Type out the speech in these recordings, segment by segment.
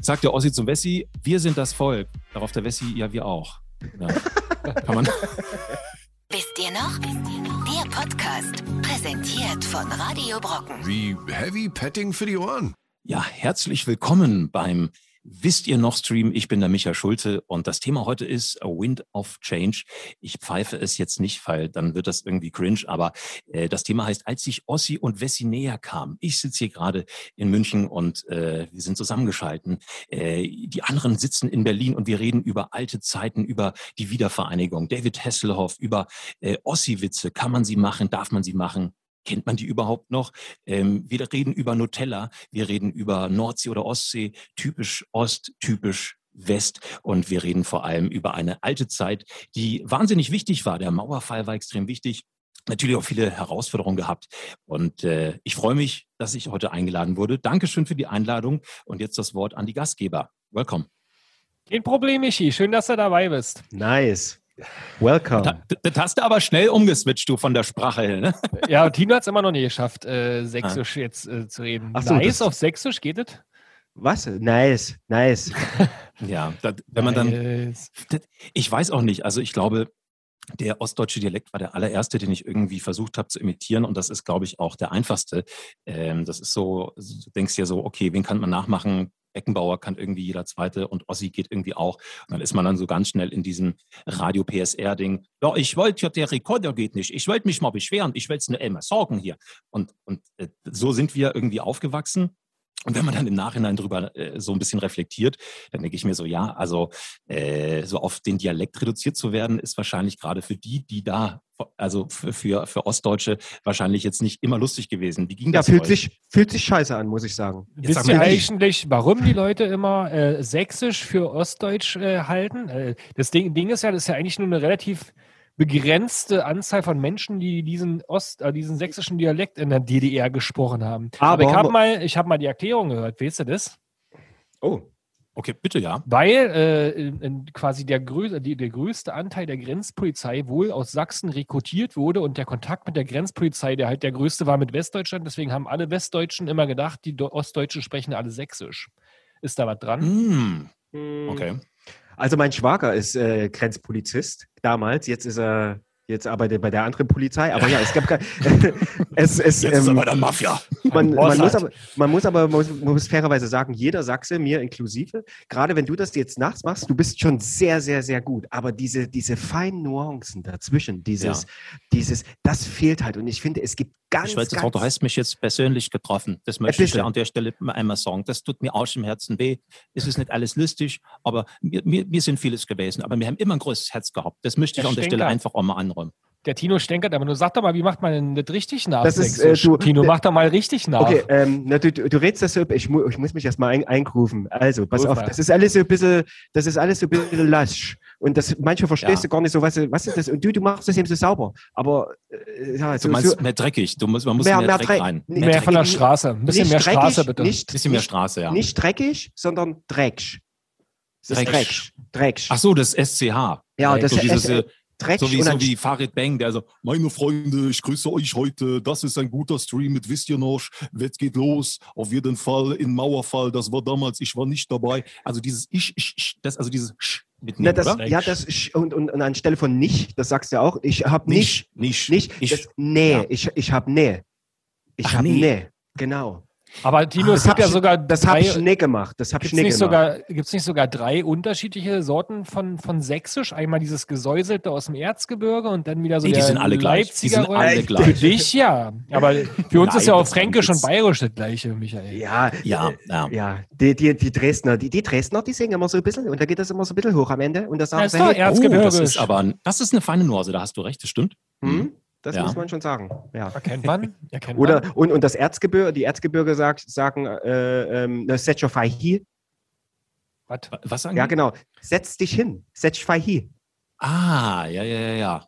sagt der Ossi zum Wessi, wir sind das Volk. Darauf der Wessi, ja, wir auch. Ja. Kann man. Wisst ihr noch? Der Podcast, präsentiert von Radio Brocken. Wie heavy petting für die Ohren. Ja, herzlich willkommen beim Wisst ihr noch Stream? Ich bin der Micha Schulte und das Thema heute ist A Wind of Change. Ich pfeife es jetzt nicht, weil dann wird das irgendwie cringe, aber äh, das Thema heißt, als sich Ossi und Wessi näher kamen. Ich sitze hier gerade in München und äh, wir sind zusammengeschalten. Äh, die anderen sitzen in Berlin und wir reden über alte Zeiten, über die Wiedervereinigung. David Hasselhoff, über äh, Ossi-Witze. Kann man sie machen? Darf man sie machen? Kennt man die überhaupt noch? Ähm, wir reden über Nutella, wir reden über Nordsee oder Ostsee, typisch Ost, typisch West und wir reden vor allem über eine alte Zeit, die wahnsinnig wichtig war. Der Mauerfall war extrem wichtig. Natürlich auch viele Herausforderungen gehabt. Und äh, ich freue mich, dass ich heute eingeladen wurde. Dankeschön für die Einladung. Und jetzt das Wort an die Gastgeber. Welcome. Kein Problem, Michi. Schön, dass du dabei bist. Nice. Welcome. Das, das hast du aber schnell umgeswitcht, du von der Sprache her, ne? Ja, Tino hat es immer noch nie geschafft, äh, Sächsisch ah. jetzt äh, zu reden. Ach so, nice auf Sächsisch, geht es? Was? Nice, nice. ja, das, wenn man dann. Das, ich weiß auch nicht. Also ich glaube, der ostdeutsche Dialekt war der allererste, den ich irgendwie versucht habe zu imitieren und das ist, glaube ich, auch der einfachste. Ähm, das ist so, du denkst ja so, okay, wen kann man nachmachen? Beckenbauer kann irgendwie jeder Zweite und Ossi geht irgendwie auch. Und dann ist man dann so ganz schnell in diesem Radio-PSR-Ding. Ja, ich wollte ja, der Rekorder geht nicht. Ich wollte mich mal beschweren. Ich will es nur immer sorgen hier. Und, und äh, so sind wir irgendwie aufgewachsen. Und wenn man dann im Nachhinein drüber äh, so ein bisschen reflektiert, dann denke ich mir so, ja, also äh, so auf den Dialekt reduziert zu werden, ist wahrscheinlich gerade für die, die da, also für, für, für Ostdeutsche wahrscheinlich jetzt nicht immer lustig gewesen. Wie ging das? Ja, fühlt sich, fühlt sich scheiße an, muss ich sagen. Jetzt Wisst ihr eigentlich, warum die Leute immer äh, Sächsisch für Ostdeutsch äh, halten? Äh, das Ding, Ding ist ja, das ist ja eigentlich nur eine relativ begrenzte Anzahl von Menschen, die diesen Ost, äh, diesen sächsischen Dialekt in der DDR gesprochen haben. Aber, Aber ich habe mal, ich habe mal die Erklärung gehört. Weißt du das? Oh. Okay, bitte ja. Weil äh, in, in quasi der, grö die, der größte Anteil der Grenzpolizei wohl aus Sachsen rekrutiert wurde und der Kontakt mit der Grenzpolizei, der halt der größte war mit Westdeutschland, deswegen haben alle Westdeutschen immer gedacht, die Ostdeutschen sprechen alle Sächsisch. Ist da was dran? Mm. Okay. Also mein Schwager ist äh, Grenzpolizist damals, jetzt ist er Jetzt arbeitet er bei der anderen Polizei, aber ja, es gab kein, es, es, Jetzt ähm, ist aber der Mafia. Man, man, muss aber, man muss aber man muss, man muss fairerweise sagen, jeder Sachse, mir inklusive, gerade wenn du das jetzt nachts machst, du bist schon sehr, sehr, sehr gut. Aber diese, diese feinen Nuancen dazwischen, dieses, ja. dieses, das fehlt halt. Und ich finde, es gibt ganz. Ich weiß Wort, du hast mich jetzt persönlich getroffen. Das möchte ich an der Stelle einmal sagen. Das tut mir auch im Herzen weh. Es ist nicht alles lustig, aber wir, wir, wir sind vieles gewesen. Aber wir haben immer ein großes Herz gehabt. Das möchte ich der an der Stelle einfach auch mal anrufen einräumen. Der Tino stänkert, aber du sag doch mal, wie macht man denn das richtig nach? Das ist, äh, du, Tino, mach doch mal richtig nach. Okay, ähm, na, du, du, redest das so, ich, mu ich muss mich erstmal ein, eingrufen. Also, pass Ruf auf, das ist alles so ein bisschen, das ist alles so ein bisschen lasch. Und das, manchmal verstehst ja. du gar nicht so, was, was ist das? Und du, du machst das eben so sauber. Aber, äh, ja, so, du meinst so, mehr dreckig. Du musst, man muss mehr, mehr, Dreck rein. Mehr, mehr von der Straße. Ein bisschen mehr dreckig, Straße, bitte. Nicht, bisschen mehr Straße, ja. Nicht dreckig, sondern dreckig. Das Drecksch. Drecksch. Ach so, das SCH. Ja, das so Dreck so wie, so wie Farid Bang, der so, meine Freunde, ich grüße euch heute. Das ist ein guter Stream mit Wisst ihr noch? Wett geht los. Auf jeden Fall in Mauerfall. Das war damals, ich war nicht dabei. Also dieses Ich, Ich, Ich, das, also dieses Sch mitnehmen, Na, das, Ja, das und, und, und anstelle von nicht, das sagst du ja auch, ich habe nicht, nicht, nicht, nicht, das, nee, ja. ich, ich habe nee. Ich habe nee. Genau. Aber Tino, es gibt ja sogar. Das habe ich nicht gemacht. Das habe ich nicht gemacht. Sogar, Gibt es nicht sogar drei unterschiedliche Sorten von, von Sächsisch? Einmal dieses Gesäuselte aus dem Erzgebirge und dann wieder so nee, der die sind alle gleich. Die sind alle gleich. Für dich ja. Aber für uns Nein, ist ja auch Fränkisch und Bayerisch das gleiche, Michael. Ja, ja. ja. ja. Die, die, die Dresdner, die, die Dresdner, die singen immer so ein bisschen und da geht das immer so ein bisschen hoch am Ende. Und das sagen ja, sie, hey, oh, das ist aber das ist eine feine Nuance, da hast du recht, das stimmt. Mhm. Das ja. muss man schon sagen. Ja. Erkennt man? Erkennt Oder, man? Und, und das Erzgebirge, die Erzgebirge sagt, sagen, äh, ähm, setz dich hi. Was? Was sagen Ja, die? genau. Setz dich hin. Setz dich hi. Ah, ja, ja, ja, ja.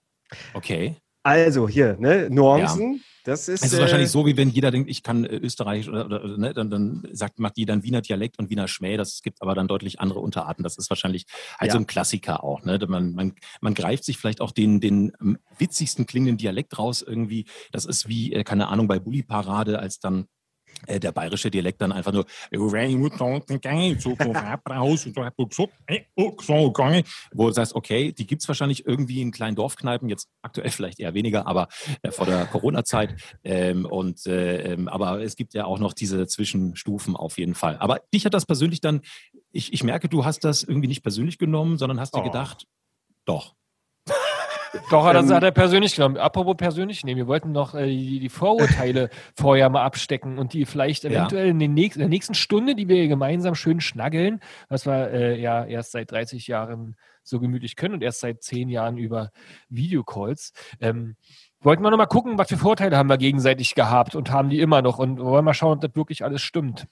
Okay. Also hier, ne, Nuancen. Das ist, es ist äh, wahrscheinlich so, wie wenn jeder denkt, ich kann äh, Österreichisch oder, oder ne, dann, dann sagt, macht jeder ein Wiener Dialekt und Wiener Schmäh. Das gibt aber dann deutlich andere Unterarten. Das ist wahrscheinlich halt ja. so ein Klassiker auch. Ne? Man, man, man greift sich vielleicht auch den, den ähm, witzigsten klingenden Dialekt raus irgendwie. Das ist wie, äh, keine Ahnung, bei Bulli Parade, als dann der bayerische Dialekt dann einfach nur wo du sagst, okay, die gibt es wahrscheinlich irgendwie in kleinen Dorfkneipen, jetzt aktuell vielleicht eher weniger, aber äh, vor der Corona-Zeit. Ähm, und äh, ähm, aber es gibt ja auch noch diese Zwischenstufen auf jeden Fall. Aber dich hat das persönlich dann, ich, ich merke, du hast das irgendwie nicht persönlich genommen, sondern hast dir Oh. gedacht, doch. Doch, das Ähm, hat er persönlich genommen. Apropos persönlich nehmen, wir wollten noch äh, die, die Vorurteile vorher mal abstecken und die vielleicht Ja. eventuell in, den nächsten, in der nächsten Stunde, die wir gemeinsam schön schnaggeln, was wir äh, ja erst seit 30 Jahren so gemütlich können und erst seit 10 Jahren über Videocalls. Ähm, wollten wir noch mal gucken, was für Vorteile haben wir gegenseitig gehabt und haben die immer noch und wollen mal schauen, ob das wirklich alles stimmt.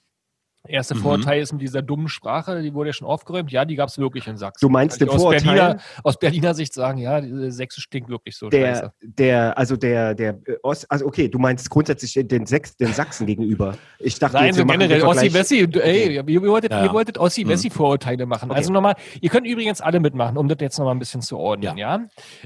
Erster Mhm. Vorteil ist mit dieser dummen Sprache, die wurde ja schon aufgeräumt. Ja, die gab es wirklich in Sachsen. Du meinst Kann den aus Berliner, aus Berliner Sicht sagen, ja, die Sächsisch klingt wirklich so der, scheiße. der, also der, der, äh, Ost, also okay, du meinst grundsätzlich den, Sex, den Sachsen gegenüber. Ich dachte, Nein, jetzt, so generell Ossi-Wessi, ey, ihr, ihr wolltet, Ja. ihr wolltet Ossi-Wessi-Vorurteile machen. Okay. Also nochmal, ihr könnt übrigens alle mitmachen, um das jetzt nochmal ein bisschen zu ordnen, ja?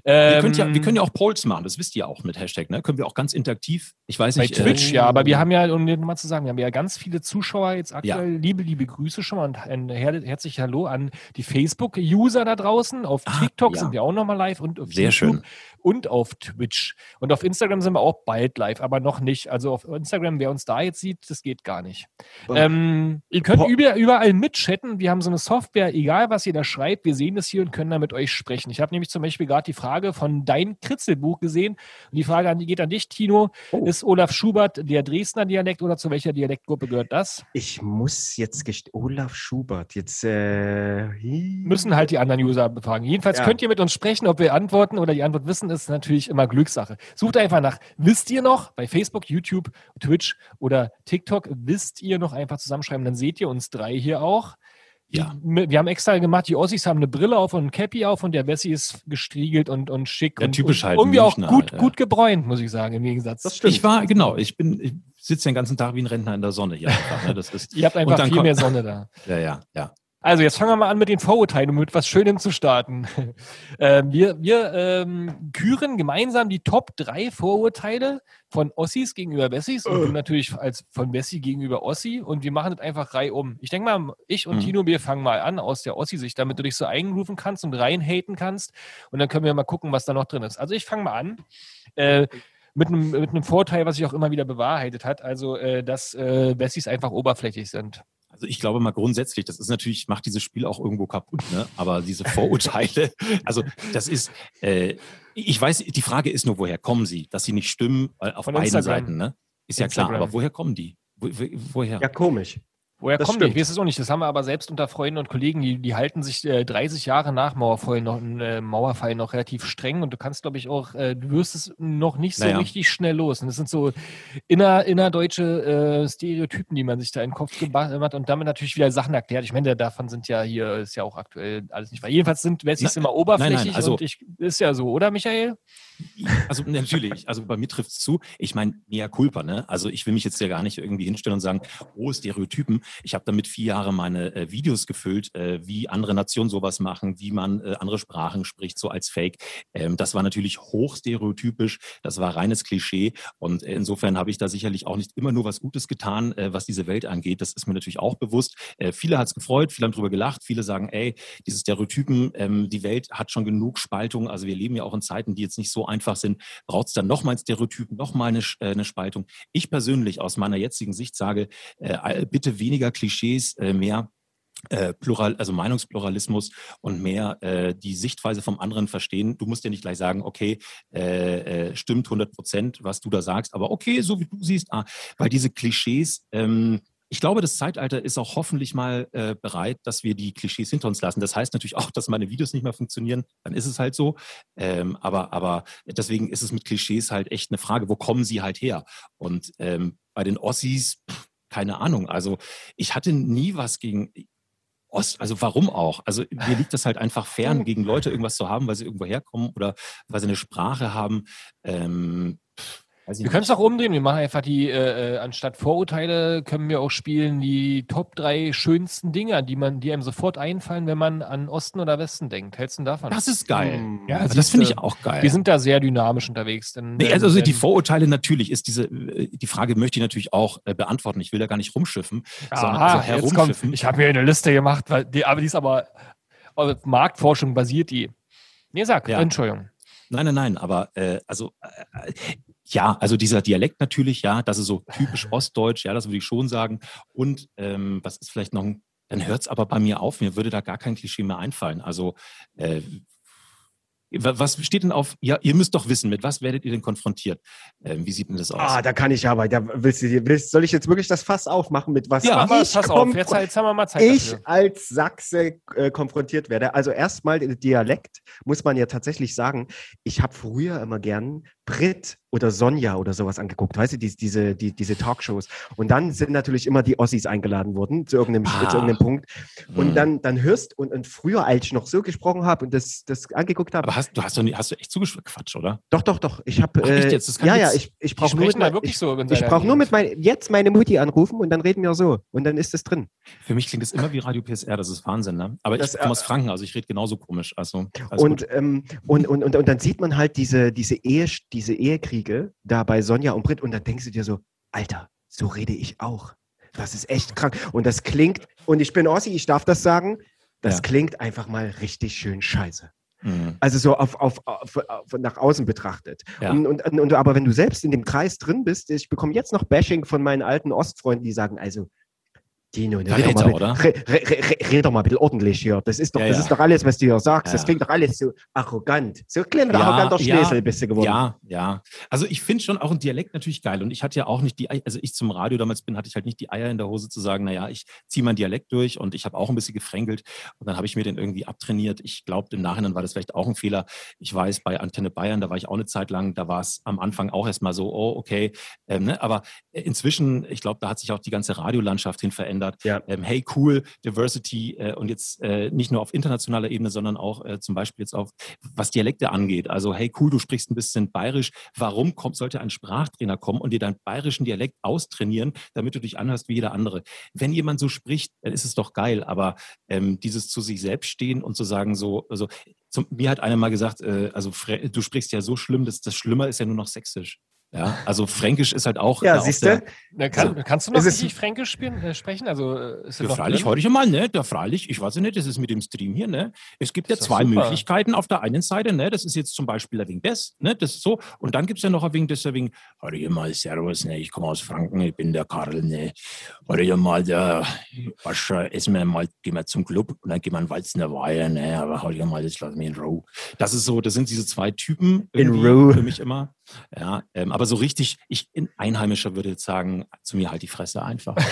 Wir, Ähm, ja, wir können ja auch Polls machen, das wisst ihr auch mit Hashtag, ne? Können wir auch ganz interaktiv, ich weiß bei nicht. Twitch, äh, ja, aber wir haben ja, um nochmal zu sagen, wir haben ja ganz viele Zuschauer jetzt aktuell. Liebe, liebe Grüße schon mal und ein her herzliches Hallo an die Facebook-User da draußen. Auf Ah, TikTok ja. sind wir auch nochmal live und auf Sehr YouTube schön. und auf Twitch. Und auf Instagram sind wir auch bald live, aber noch nicht. Also auf Instagram, wer uns da jetzt sieht, das geht gar nicht. Ähm, ihr könnt Po- über, überall mitchatten. Wir haben so eine Software, egal was ihr da schreibt, wir sehen das hier und können da mit euch sprechen. Ich habe nämlich zum Beispiel gerade die Frage von dein Kritzelbuch gesehen. Und die Frage an, geht an dich, Tino. Oh. Ist Olaf Schubert der Dresdner Dialekt oder zu welcher Dialektgruppe gehört das? Ich muss jetzt gest Olaf Schubert, jetzt äh, Müssen halt die anderen User befragen. Jedenfalls Ja. könnt ihr mit uns sprechen, ob wir antworten oder die Antwort wissen, ist natürlich immer Glückssache. Sucht einfach nach, wisst ihr noch, bei Facebook, YouTube, Twitch oder TikTok, wisst ihr noch einfach zusammenschreiben, dann seht ihr uns drei hier auch. Ja. Wir haben extra gemacht, die Ossis haben eine Brille auf und ein Cappy auf und der Bessi ist gestriegelt und, und schick. Ja, und, typisch und halt Irgendwie auch Münchner gut, halt, ja. gut gebräunt, muss ich sagen, im Gegensatz. Das stimmt. Ich war, genau, ich bin, ich sitze den ganzen Tag wie ein Rentner in der Sonne hier einfach. Ne? Das ist, Ihr habt einfach dann viel mehr Sonne da. ja, ja, ja. Also jetzt fangen wir mal an mit den Vorurteilen, um mit was Schönem zu starten. ähm, wir wir ähm, küren gemeinsam die Top 3 Vorurteile von Ossis gegenüber Wessis und du natürlich als von Wessi gegenüber Ossi und wir machen das einfach reihum. Ich denke mal, ich und Mhm. Tino, wir fangen mal an aus der Ossi-Sicht, damit du dich so einrufen kannst und reinhaten kannst und dann können wir mal gucken, was da noch drin ist. Also ich fange mal an. Äh, mit einem, mit einem Vorteil, was sich auch immer wieder bewahrheitet hat, also äh, dass äh, Wessis einfach oberflächlich sind. Also ich glaube mal grundsätzlich, das ist natürlich, macht dieses Spiel auch irgendwo kaputt, ne? Aber diese Vorurteile, also das ist, äh, ich weiß, die Frage ist nur, woher kommen sie? Dass sie nicht stimmen, äh, auf Von beiden Instagram. Seiten, ne? Ist ja klar, Instagram. aber woher kommen die? Wo, wo, woher? Ja, komisch. Woher Das kommt die? Ich stimmt. weiß es auch nicht. Das haben wir aber selbst unter Freunden und Kollegen, die, die halten sich äh, 30 Jahre nach Mauerfall noch, äh, Mauerfall noch relativ streng und du kannst, glaube ich, auch, äh, du wirst es noch nicht so Naja. richtig schnell los. Und das sind so inner, innerdeutsche äh, Stereotypen, die man sich da in den Kopf gemacht hat und damit natürlich wieder Sachen erklärt. Ich meine, davon sind ja hier, ist ja auch aktuell alles nicht wahr. Jedenfalls sind Wessis Na, immer oberflächlich also- und ich, ist ja so, oder Michael? Also natürlich, also bei mir trifft es zu. Ich meine, mea culpa, ne? Also ich will mich jetzt ja gar nicht irgendwie hinstellen und sagen, oh, Stereotypen. Ich habe damit vier Jahre meine äh, Videos gefüllt, äh, wie andere Nationen sowas machen, wie man äh, andere Sprachen spricht, so als Fake. Ähm, das war natürlich hochstereotypisch, das war reines Klischee und äh, insofern habe ich da sicherlich auch nicht immer nur was Gutes getan, äh, was diese Welt angeht. Das ist mir natürlich auch bewusst. Äh, viele hat es gefreut, viele haben drüber gelacht, viele sagen, ey, diese Stereotypen, ähm, die Welt hat schon genug Spaltung. Also wir leben ja auch in Zeiten, die jetzt nicht so einfach sind. Braucht es dann nochmal ein Stereotypen, nochmal eine, äh, eine Spaltung? Ich persönlich aus meiner jetzigen Sicht sage, äh, bitte weniger Klischees, äh, mehr äh, Plural, also Meinungspluralismus und mehr äh, die Sichtweise vom anderen verstehen. Du musst ja nicht gleich sagen, okay, äh, äh, stimmt 100 Prozent, was du da sagst, aber okay, so wie du siehst, ah, weil diese Klischees, ähm, ich glaube, das Zeitalter ist auch hoffentlich mal äh, bereit, dass wir die Klischees hinter uns lassen. Das heißt natürlich auch, dass meine Videos nicht mehr funktionieren. Dann ist es halt so. Ähm, aber, aber deswegen ist es mit Klischees halt echt eine Frage, wo kommen sie halt her? Und ähm, bei den Ossis, pff, keine Ahnung. Also ich hatte nie was gegen Ost, also warum auch? Also mir liegt das halt einfach fern, gegen Leute irgendwas zu haben, weil sie irgendwo herkommen oder weil sie eine Sprache haben. Ähm, Wir können es auch umdrehen. Wir machen einfach die, äh, äh, anstatt Vorurteile können wir auch spielen die Top drei schönsten Dinge, an die man, die einem sofort einfallen, wenn man an Osten oder Westen denkt. Hältst du denn davon? Das ist geil. Hm. Ja, Also das finde ich auch geil. Wir sind da sehr dynamisch unterwegs. Denn, Nee, also die denn- Vorurteile natürlich ist diese, äh, die Frage möchte ich natürlich auch äh, beantworten. Ich will da gar nicht rumschiffen, sondern Aha, also jetzt kommt, herumschiffen. ich habe mir eine Liste gemacht, weil die, aber die ist aber auf Marktforschung basiert die. Nee, sag, Ja. Entschuldigung. Nein, nein, nein, aber äh, also äh, ja, also dieser Dialekt natürlich, ja, das ist so typisch ostdeutsch, ja, das würde ich schon sagen. Und ähm, was ist vielleicht noch ein, dann hört es aber bei mir auf, mir würde da gar kein Klischee mehr einfallen. Also äh, wa- was steht denn auf, ja, ihr müsst doch wissen, mit was werdet ihr denn konfrontiert? Ähm, wie sieht denn das aus? Ah, da kann ich aber, da willst du, willst, soll ich jetzt wirklich das Fass aufmachen mit was? Ja, ich pass auf, jetzt, jetzt haben wir mal Zeit ich dafür. als Sachse äh, konfrontiert werde. Also erstmal Dialekt, muss man ja tatsächlich sagen, ich habe früher immer gern Brit oder Sonja oder sowas angeguckt, weißt du, die, diese, die, diese Talkshows. Und dann sind natürlich immer die Ossis eingeladen worden zu irgendeinem, Ah. zu irgendeinem Punkt. Und Hm. dann, dann hörst und, und früher, als ich noch so gesprochen habe und das, das angeguckt habe, aber hast du hast doch nie, hast du echt zugequatscht, oder? doch, doch, doch, ich habe, äh, ja, ja, ich, ich brauche nur, mit mein- wirklich ich, so. ich brauche nur mit mein, jetzt meine Mutti anrufen und dann reden wir so und dann ist es drin. Für mich klingt es immer wie Radio PSR, das ist Wahnsinn, ne? Aber Das, ich komme äh, aus Franken, also ich rede genauso komisch. Also, Und, ähm, und, und, und, und dann sieht man halt diese, diese, Ehe, diese Ehekriege da bei Sonja und Britt und dann denkst du dir so, Alter, so rede ich auch. Das ist echt krank. Und das klingt, und ich bin Ossi, ich darf das sagen, das Ja. klingt einfach mal richtig schön scheiße. Mhm. Also so auf, auf, auf, auf nach außen betrachtet. Ja. Und, und, und, aber wenn du selbst in dem Kreis drin bist, ich bekomme jetzt noch Bashing von meinen alten Ostfreunden, die sagen, also, Dino, ne, red, doch mal, oder? re, re, re, red doch mal ein bisschen ordentlich hier. Das ist doch, Ja, das ja. ist doch alles, was du hier sagst. Das Ja. klingt doch alles so arrogant. So ein kleiner arroganter ja, Schnäsel bist du geworden. Ja, ja. Also ich finde schon auch ein Dialekt natürlich geil. Und ich hatte ja auch nicht die, also ich zum Radio damals bin, hatte ich halt nicht die Eier in der Hose zu sagen, naja, ich ziehe meinen Dialekt durch und ich habe auch ein bisschen gefränkelt. Und dann habe ich mir den irgendwie abtrainiert. Ich glaube, im Nachhinein war das vielleicht auch ein Fehler. Ich weiß, bei Antenne Bayern, da war ich auch eine Zeit lang, da war es am Anfang auch erstmal so, oh, okay. Ähm, ne? Aber inzwischen, ich glaube, da hat sich auch die ganze Radiolandschaft hin verändert. Ja. Ähm, hey, cool, Diversity äh, und jetzt äh, nicht nur auf internationaler Ebene, sondern auch äh, zum Beispiel jetzt auf, was Dialekte angeht. Also, hey, cool, du sprichst ein bisschen bayerisch. Warum kommt, sollte ein Sprachtrainer kommen und dir deinen bayerischen Dialekt austrainieren, damit du dich anhörst wie jeder andere? Wenn jemand so spricht, dann ist es doch geil, aber ähm, dieses zu sich selbst stehen und zu sagen, so, also, zum, mir hat einer mal gesagt, äh, also du sprichst ja so schlimm, dass das Schlimmer ist ja nur noch sächsisch. Ja, also Fränkisch ist halt auch. Ja, siehst du? Kann, Also, kannst du noch es richtig Fränkisch spielen, äh, sprechen? Also äh, ist Ja, freilich, heute mal, ne? Ja, freilich. Ich weiß ja nicht, das ist mit dem Stream hier, ne? Es gibt ja zwei super. Möglichkeiten auf der einen Seite, ne? Das ist jetzt zum Beispiel ein wenig das, ne? Das ist so. Und dann gibt's ja noch ein wenig das, ein wenig, hör mal, Servus, ne? Ich komme aus Franken, ich bin der Karl, ne? Hör mal, der, was schon, essen wir mal, gehen wir zum Club und dann gehen wir einen Walzen der Weihe, ne? Aber hör mal, das lass mich in Row. Das ist so, das sind diese zwei Typen In Row. für mich immer. Ja, ähm, aber so richtig, ich, ein Einheimischer würde jetzt sagen, zu mir halt die Fresse einfach.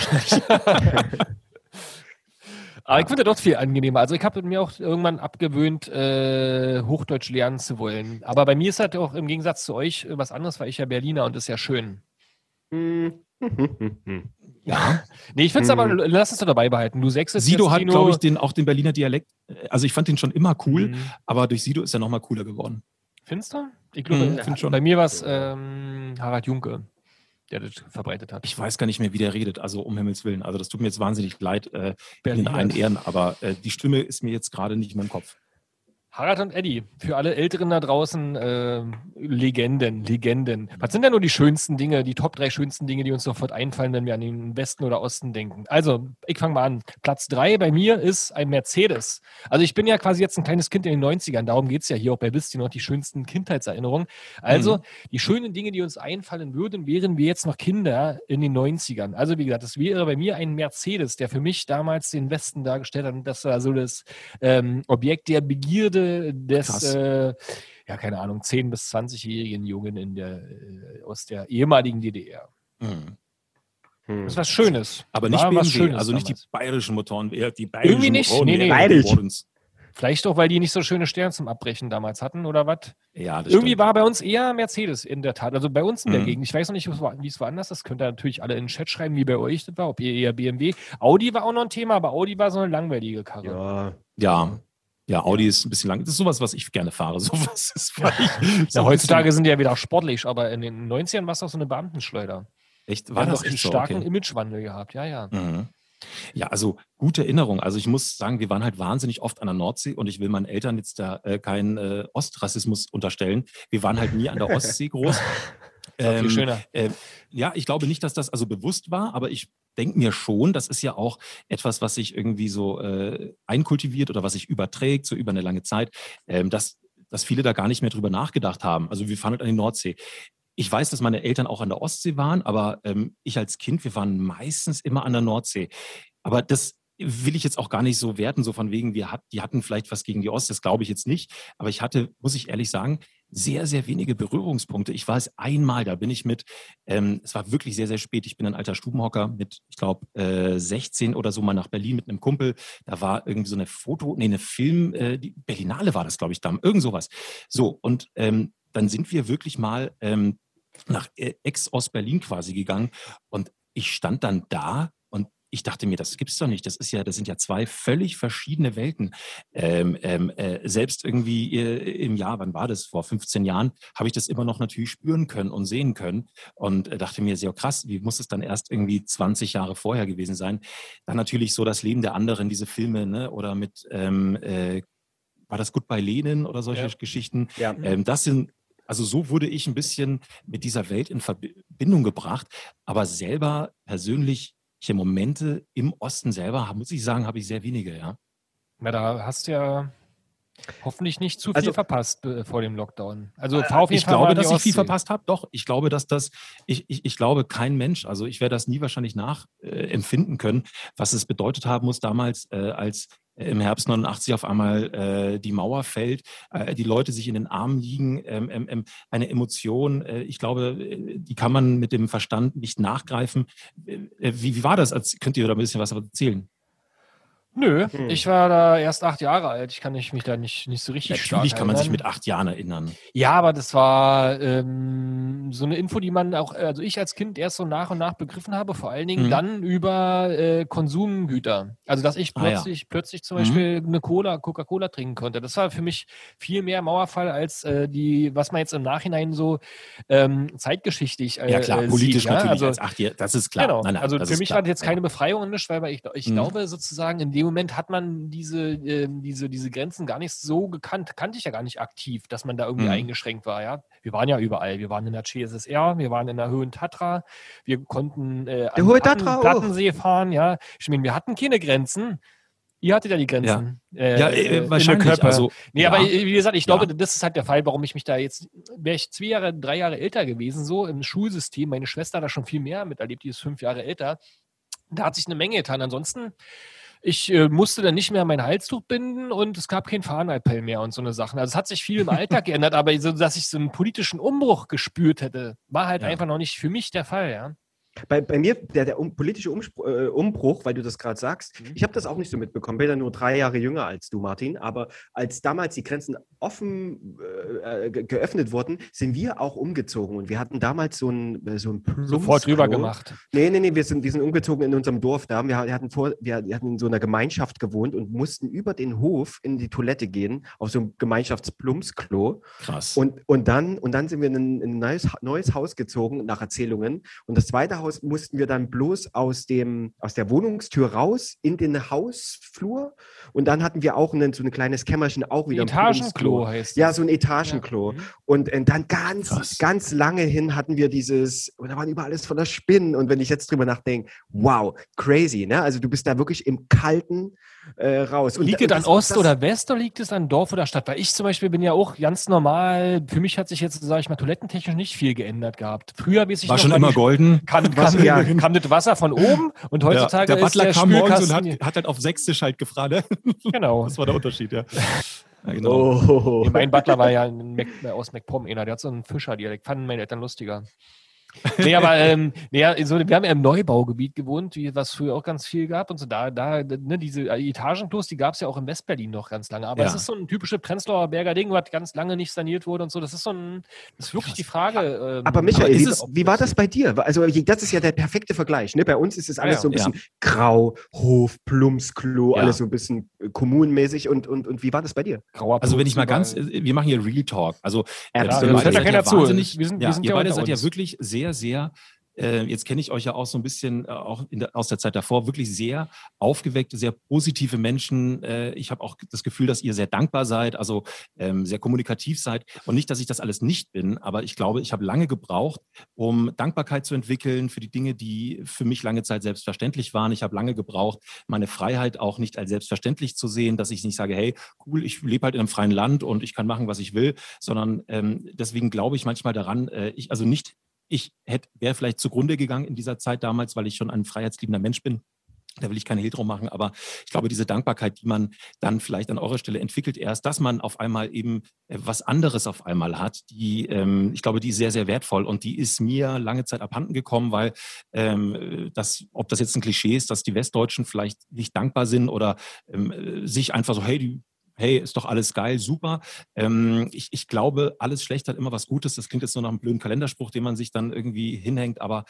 Aber ich finde das viel angenehmer. Also ich habe mir auch irgendwann abgewöhnt, äh, Hochdeutsch lernen zu wollen. Aber bei mir ist das auch im Gegensatz zu euch äh, was anderes, weil ich ja Berliner und das ist ja schön. Hm. ja. Nee, ich finde es Hm. aber, lass es doch dabei behalten. Du sächsisch Sido hat, glaube ich, den, auch den Berliner Dialekt. äh, Also ich fand den schon immer cool, Mhm. aber durch Sido ist er nochmal cooler geworden. Findest du? Ich glaube, äh, find schon. bei mir war es ähm, Harald Junke, der das verbreitet hat. Ich weiß gar nicht mehr, wie der redet, also um Himmels Willen. Also das tut mir jetzt wahnsinnig leid, äh, in allen Ehren, aber äh, die Stimme ist mir jetzt gerade nicht mehr im Kopf. Harald und Eddie, für alle Älteren da draußen, äh, Legenden, Legenden. Was sind denn nur die schönsten Dinge, die Top drei schönsten Dinge, die uns sofort einfallen, wenn wir an den Westen oder Osten denken? Also, ich fange mal an. Platz drei bei mir ist ein Mercedes. Also, ich bin ja quasi jetzt ein kleines Kind in den 90ern, darum geht es ja hier auch bei Wisst ihr noch die schönsten Kindheitserinnerungen. Also, Mhm. die schönen Dinge, die uns einfallen würden, wären wir jetzt noch Kinder in den 90ern. Also, wie gesagt, das wäre bei mir ein Mercedes, der für mich damals den Westen dargestellt hat. Und das war so das ähm, Objekt der Begierde des, Krass. äh, ja, keine Ahnung, 10- bis 20-jährigen Jungen in der, äh, aus der ehemaligen DDR. Mhm. Hm. Das ist was Schönes. Aber nicht War BMW, Schönes also nicht damals. die bayerischen Motoren, eher die bayerischen Irgendwie nicht, Motoren. nee, nee. Bayerisch. Vielleicht auch, weil die nicht so schöne Sterne zum Abbrechen damals hatten oder was? Ja, das Irgendwie stimmt. war bei uns eher Mercedes in der Tat. Also bei uns in der Mhm. Gegend. Ich weiß noch nicht, wie es wo- wie es woanders ist. Könnt ihr natürlich alle in den Chat schreiben, wie bei euch das war. Ob ihr eher BMW. Audi war auch noch ein Thema, aber Audi war so eine langweilige Karre. Ja. Ja, Ja, Audi ist ein bisschen lang. Das ist sowas, was ich gerne fahre. Sowas ist, so Ja, ein heutzutage sind die ja wieder sportlich, aber in den 90ern war es doch so eine Beamtenschleuder. echt, War doch das einen echt so? starken Okay. Imagewandel gehabt, ja, ja. Mhm. Ja, also gute Erinnerung. Also ich muss sagen, wir waren halt wahnsinnig oft an der Nordsee und ich will meinen Eltern jetzt da äh, keinen äh, Ostrassismus unterstellen. Wir waren halt nie an der Ostsee groß. War viel Ähm, schöner. äh, ja, ich glaube nicht, dass das also bewusst war, aber ich denke mir schon, das ist ja auch etwas, was sich irgendwie so äh, einkultiviert oder was sich überträgt, so über eine lange Zeit, ähm, dass, dass viele da gar nicht mehr drüber nachgedacht haben. Also wir fahren halt an die Nordsee. Ich weiß, dass meine Eltern auch an der Ostsee waren, aber ähm, ich als Kind, wir waren meistens immer an der Nordsee. Aber das will ich jetzt auch gar nicht so werten, so von wegen, wir hat, die hatten vielleicht was gegen die Ostsee, das glaube ich jetzt nicht. Aber ich hatte, muss ich ehrlich sagen, sehr, sehr wenige Berührungspunkte. Ich war es einmal, da bin ich mit, ähm, es war wirklich sehr, sehr spät. Ich bin ein alter Stubenhocker mit, ich glaube, äh, 16 oder so mal nach Berlin mit einem Kumpel. Da war irgendwie so eine Foto, nee, eine Film, äh, die Berlinale war das, glaube ich, da, irgend sowas. So, und ähm, dann sind wir wirklich mal ähm, nach äh, Ex-Ost-Berlin quasi gegangen und ich stand dann da ich dachte mir, das gibt's doch nicht. Das ist ja, das sind ja zwei völlig verschiedene Welten. Ähm, ähm, äh, selbst irgendwie äh, im Jahr, wann war das? Vor 15 Jahren habe ich das immer noch natürlich spüren können und sehen können und äh, dachte mir, sehr krass, wie muss es dann erst irgendwie 20 Jahre vorher gewesen sein? Dann natürlich so das Leben der anderen, diese Filme, ne? Oder mit ähm, äh, war das Goodbye Lenin oder solche Ja. Geschichten? Ja. Ähm, das sind, also so wurde ich ein bisschen mit dieser Welt in Verbindung gebracht, aber selber persönlich Momente im Osten selber, muss ich sagen, habe ich sehr wenige, ja. Na, da hast du ja hoffentlich nicht zu viel Also- verpasst äh, vor dem Lockdown. Also auf jeden Ich glaube, dass ich viel verpasst habe. Doch, ich glaube, dass das, ich, ich, ich glaube, kein Mensch, also ich werde das nie wahrscheinlich nachempfinden äh, können, was es bedeutet haben muss damals, äh, als äh, im Herbst 89 auf einmal äh, die Mauer fällt, äh, die Leute sich in den Armen liegen, ähm, ähm, ähm, eine Emotion, äh, ich glaube, äh, die kann man mit dem Verstand nicht nachgreifen. Äh, äh, wie, wie war das? Könnt ihr da ein bisschen was erzählen? Nö, Hm. ich war da erst acht Jahre alt. Ich kann mich da nicht, nicht so richtig stark Natürlich kann man sich erinnern. mit acht Jahren erinnern. Ja, aber das war ähm, so eine Info, die man auch, also ich als Kind erst so nach und nach begriffen habe, vor allen Dingen Mhm. dann über äh, Konsumgüter. Also dass ich Ah, ja. plötzlich, plötzlich zum. Beispiel eine Cola, Coca-Cola trinken konnte. Das war für mich viel mehr Mauerfall als äh, die, was man jetzt im Nachhinein so ähm, zeitgeschichtlich äh, Ja klar, äh, politisch sieht, ja? natürlich Also, als Achtjähriger, das ist klar. Genau. Nein, nein, also für mich klar. war das jetzt Ja. keine Befreiung nicht, weil ich, ich Mhm. glaube sozusagen, in dem Moment hat man diese, ähm, diese, diese Grenzen gar nicht so gekannt, kannte ich ja gar nicht aktiv, dass man da irgendwie Mhm. eingeschränkt war, ja. Wir waren ja überall. Wir waren in der CSSR, wir waren in der Höhen Tatra, wir konnten äh, an Hohe Platten- Tatra auch. Plattensee fahren, ja. Ich meine, wir hatten keine Grenzen. Ihr hattet ja die Grenzen. äh, Ja, äh, äh, wahrscheinlich. Köppe. Also, Nee, ja. aber äh, wie gesagt, ich Ja. glaube, das ist halt der Fall, warum ich mich da jetzt, wäre ich zwei Jahre, drei Jahre älter gewesen, so im Schulsystem, meine Schwester hat da schon viel mehr miterlebt, die ist fünf Jahre älter, da hat sich eine Menge getan. Ansonsten, ich äh, musste dann nicht mehr mein Halstuch binden und es gab kein Fahnenappell mehr und so eine Sachen. Also es hat sich viel im Alltag geändert, aber so, dass ich so einen politischen Umbruch gespürt hätte, war halt Ja. einfach noch nicht für mich der Fall, ja. Bei, bei mir, der, der um, politische Umspr äh, Umbruch, weil du das gerade sagst, Mhm. ich habe das auch nicht so mitbekommen. Bin ja nur drei Jahre jünger als du, Martin. Aber als damals die Grenzen offen äh, ge- geöffnet wurden, sind wir auch umgezogen. Und wir hatten damals so ein, äh, so ein Sofort rüber Plumpsklo. gemacht. Nee, nee, nee, wir sind, wir sind umgezogen in unserem Dorf da. Wir, wir, hatten vor, wir, hatten in so einer Gemeinschaft gewohnt und mussten über den Hof in die Toilette gehen, auf so ein Gemeinschaftsplumpsklo. krass. Und, und, dann, und dann sind wir in ein, in ein neues, neues Haus gezogen, nach Erzählungen. Und das zweite Haus mussten wir dann bloß aus, dem, aus der Wohnungstür raus in den Hausflur. Und dann hatten wir auch ein, so ein kleines Kämmerchen, auch wieder Etagenklo heißt Ja, das. so ein Etagenklo. Ja. Mhm. Und, äh, dann ganz, Krass. ganz lange hin hatten wir dieses, und da waren überall alles voller Spinnen. Und wenn ich jetzt drüber nachdenke, wow, crazy, ne? Also du bist da wirklich im Kalten äh, raus. Und, Liegt es an Ost oder West oder liegt es an Dorf oder Stadt? Weil ich zum Beispiel bin ja auch ganz normal, für mich hat sich jetzt, sage ich mal, toilettentechnisch nicht viel geändert gehabt. Früher weiß ich War noch, schon immer golden. Kam, kam, ja. kam das Wasser von oben und heutzutage der ist Butler der kam morgens und hat, hat halt auf Sächsisch halt gefragt. Ne? Genau. Das war der Unterschied, ja. ja genau. Oh. Mein Butler war ja ein Mac, aus MacPom, einer, der hat so einen Fischerdialekt, fanden meine Eltern lustiger. Nee, aber ähm, nee, also, wir haben ja im Neubaugebiet gewohnt, wie, was früher auch ganz viel gab und so. Da, da ne, diese Etagenklos, die gab es ja auch in Westberlin noch ganz lange. Aber Ja. es ist so ein typisches Prenzlauer Berger Ding, was ganz lange nicht saniert wurde und so. Das ist so ein, das ist wirklich die Frage. Ähm, Aber Michael, ist wie, es- wie war das bei dir? Also das ist ja der perfekte Vergleich. Ne? Bei uns ist es alles Ja, so ein ja. bisschen grau, Hof, Plumpsklo, Ja. alles so ein bisschen kommunenmäßig und, und, und wie war das bei dir? Grauer Also wenn ich mal ganz, äh, wir machen hier Real Talk. Also Ja, das ihr beide ja seid keiner zu. wahnsinnig- Wir sind- wir ja, sind ihr ja beide seid ja wirklich sehr, sehr äh, jetzt kenne ich euch ja auch so ein bisschen äh, auch der, aus der Zeit davor, wirklich sehr aufgeweckte, sehr positive Menschen. Äh, ich habe auch das Gefühl, dass ihr sehr dankbar seid, also ähm, sehr kommunikativ seid. Und nicht, dass ich das alles nicht bin, aber ich glaube, ich habe lange gebraucht, um Dankbarkeit zu entwickeln für die Dinge, die für mich lange Zeit selbstverständlich waren. Ich habe lange gebraucht, meine Freiheit auch nicht als selbstverständlich zu sehen, dass ich nicht sage, hey, cool, ich lebe halt in einem freien Land und ich kann machen, was ich will, sondern ähm, deswegen glaube ich manchmal daran, äh, ich also nicht ich wäre vielleicht zugrunde gegangen in dieser Zeit damals, weil ich schon ein freiheitsliebender Mensch bin. Da will ich keine Hehl drum machen, aber ich glaube, diese Dankbarkeit, die man dann vielleicht an eurer Stelle entwickelt, erst, dass man auf einmal eben äh, was anderes auf einmal hat, die, ähm, ich glaube, die ist sehr, sehr wertvoll und die ist mir lange Zeit abhanden gekommen, weil ähm, das, ob das jetzt ein Klischee ist, dass die Westdeutschen vielleicht nicht dankbar sind oder ähm, äh, sich einfach so, hey, die hey, ist doch alles geil, super. Ähm, ich, ich glaube, alles schlecht hat immer was Gutes. Das klingt jetzt nur nach einem blöden Kalenderspruch, den man sich dann irgendwie hinhängt, aber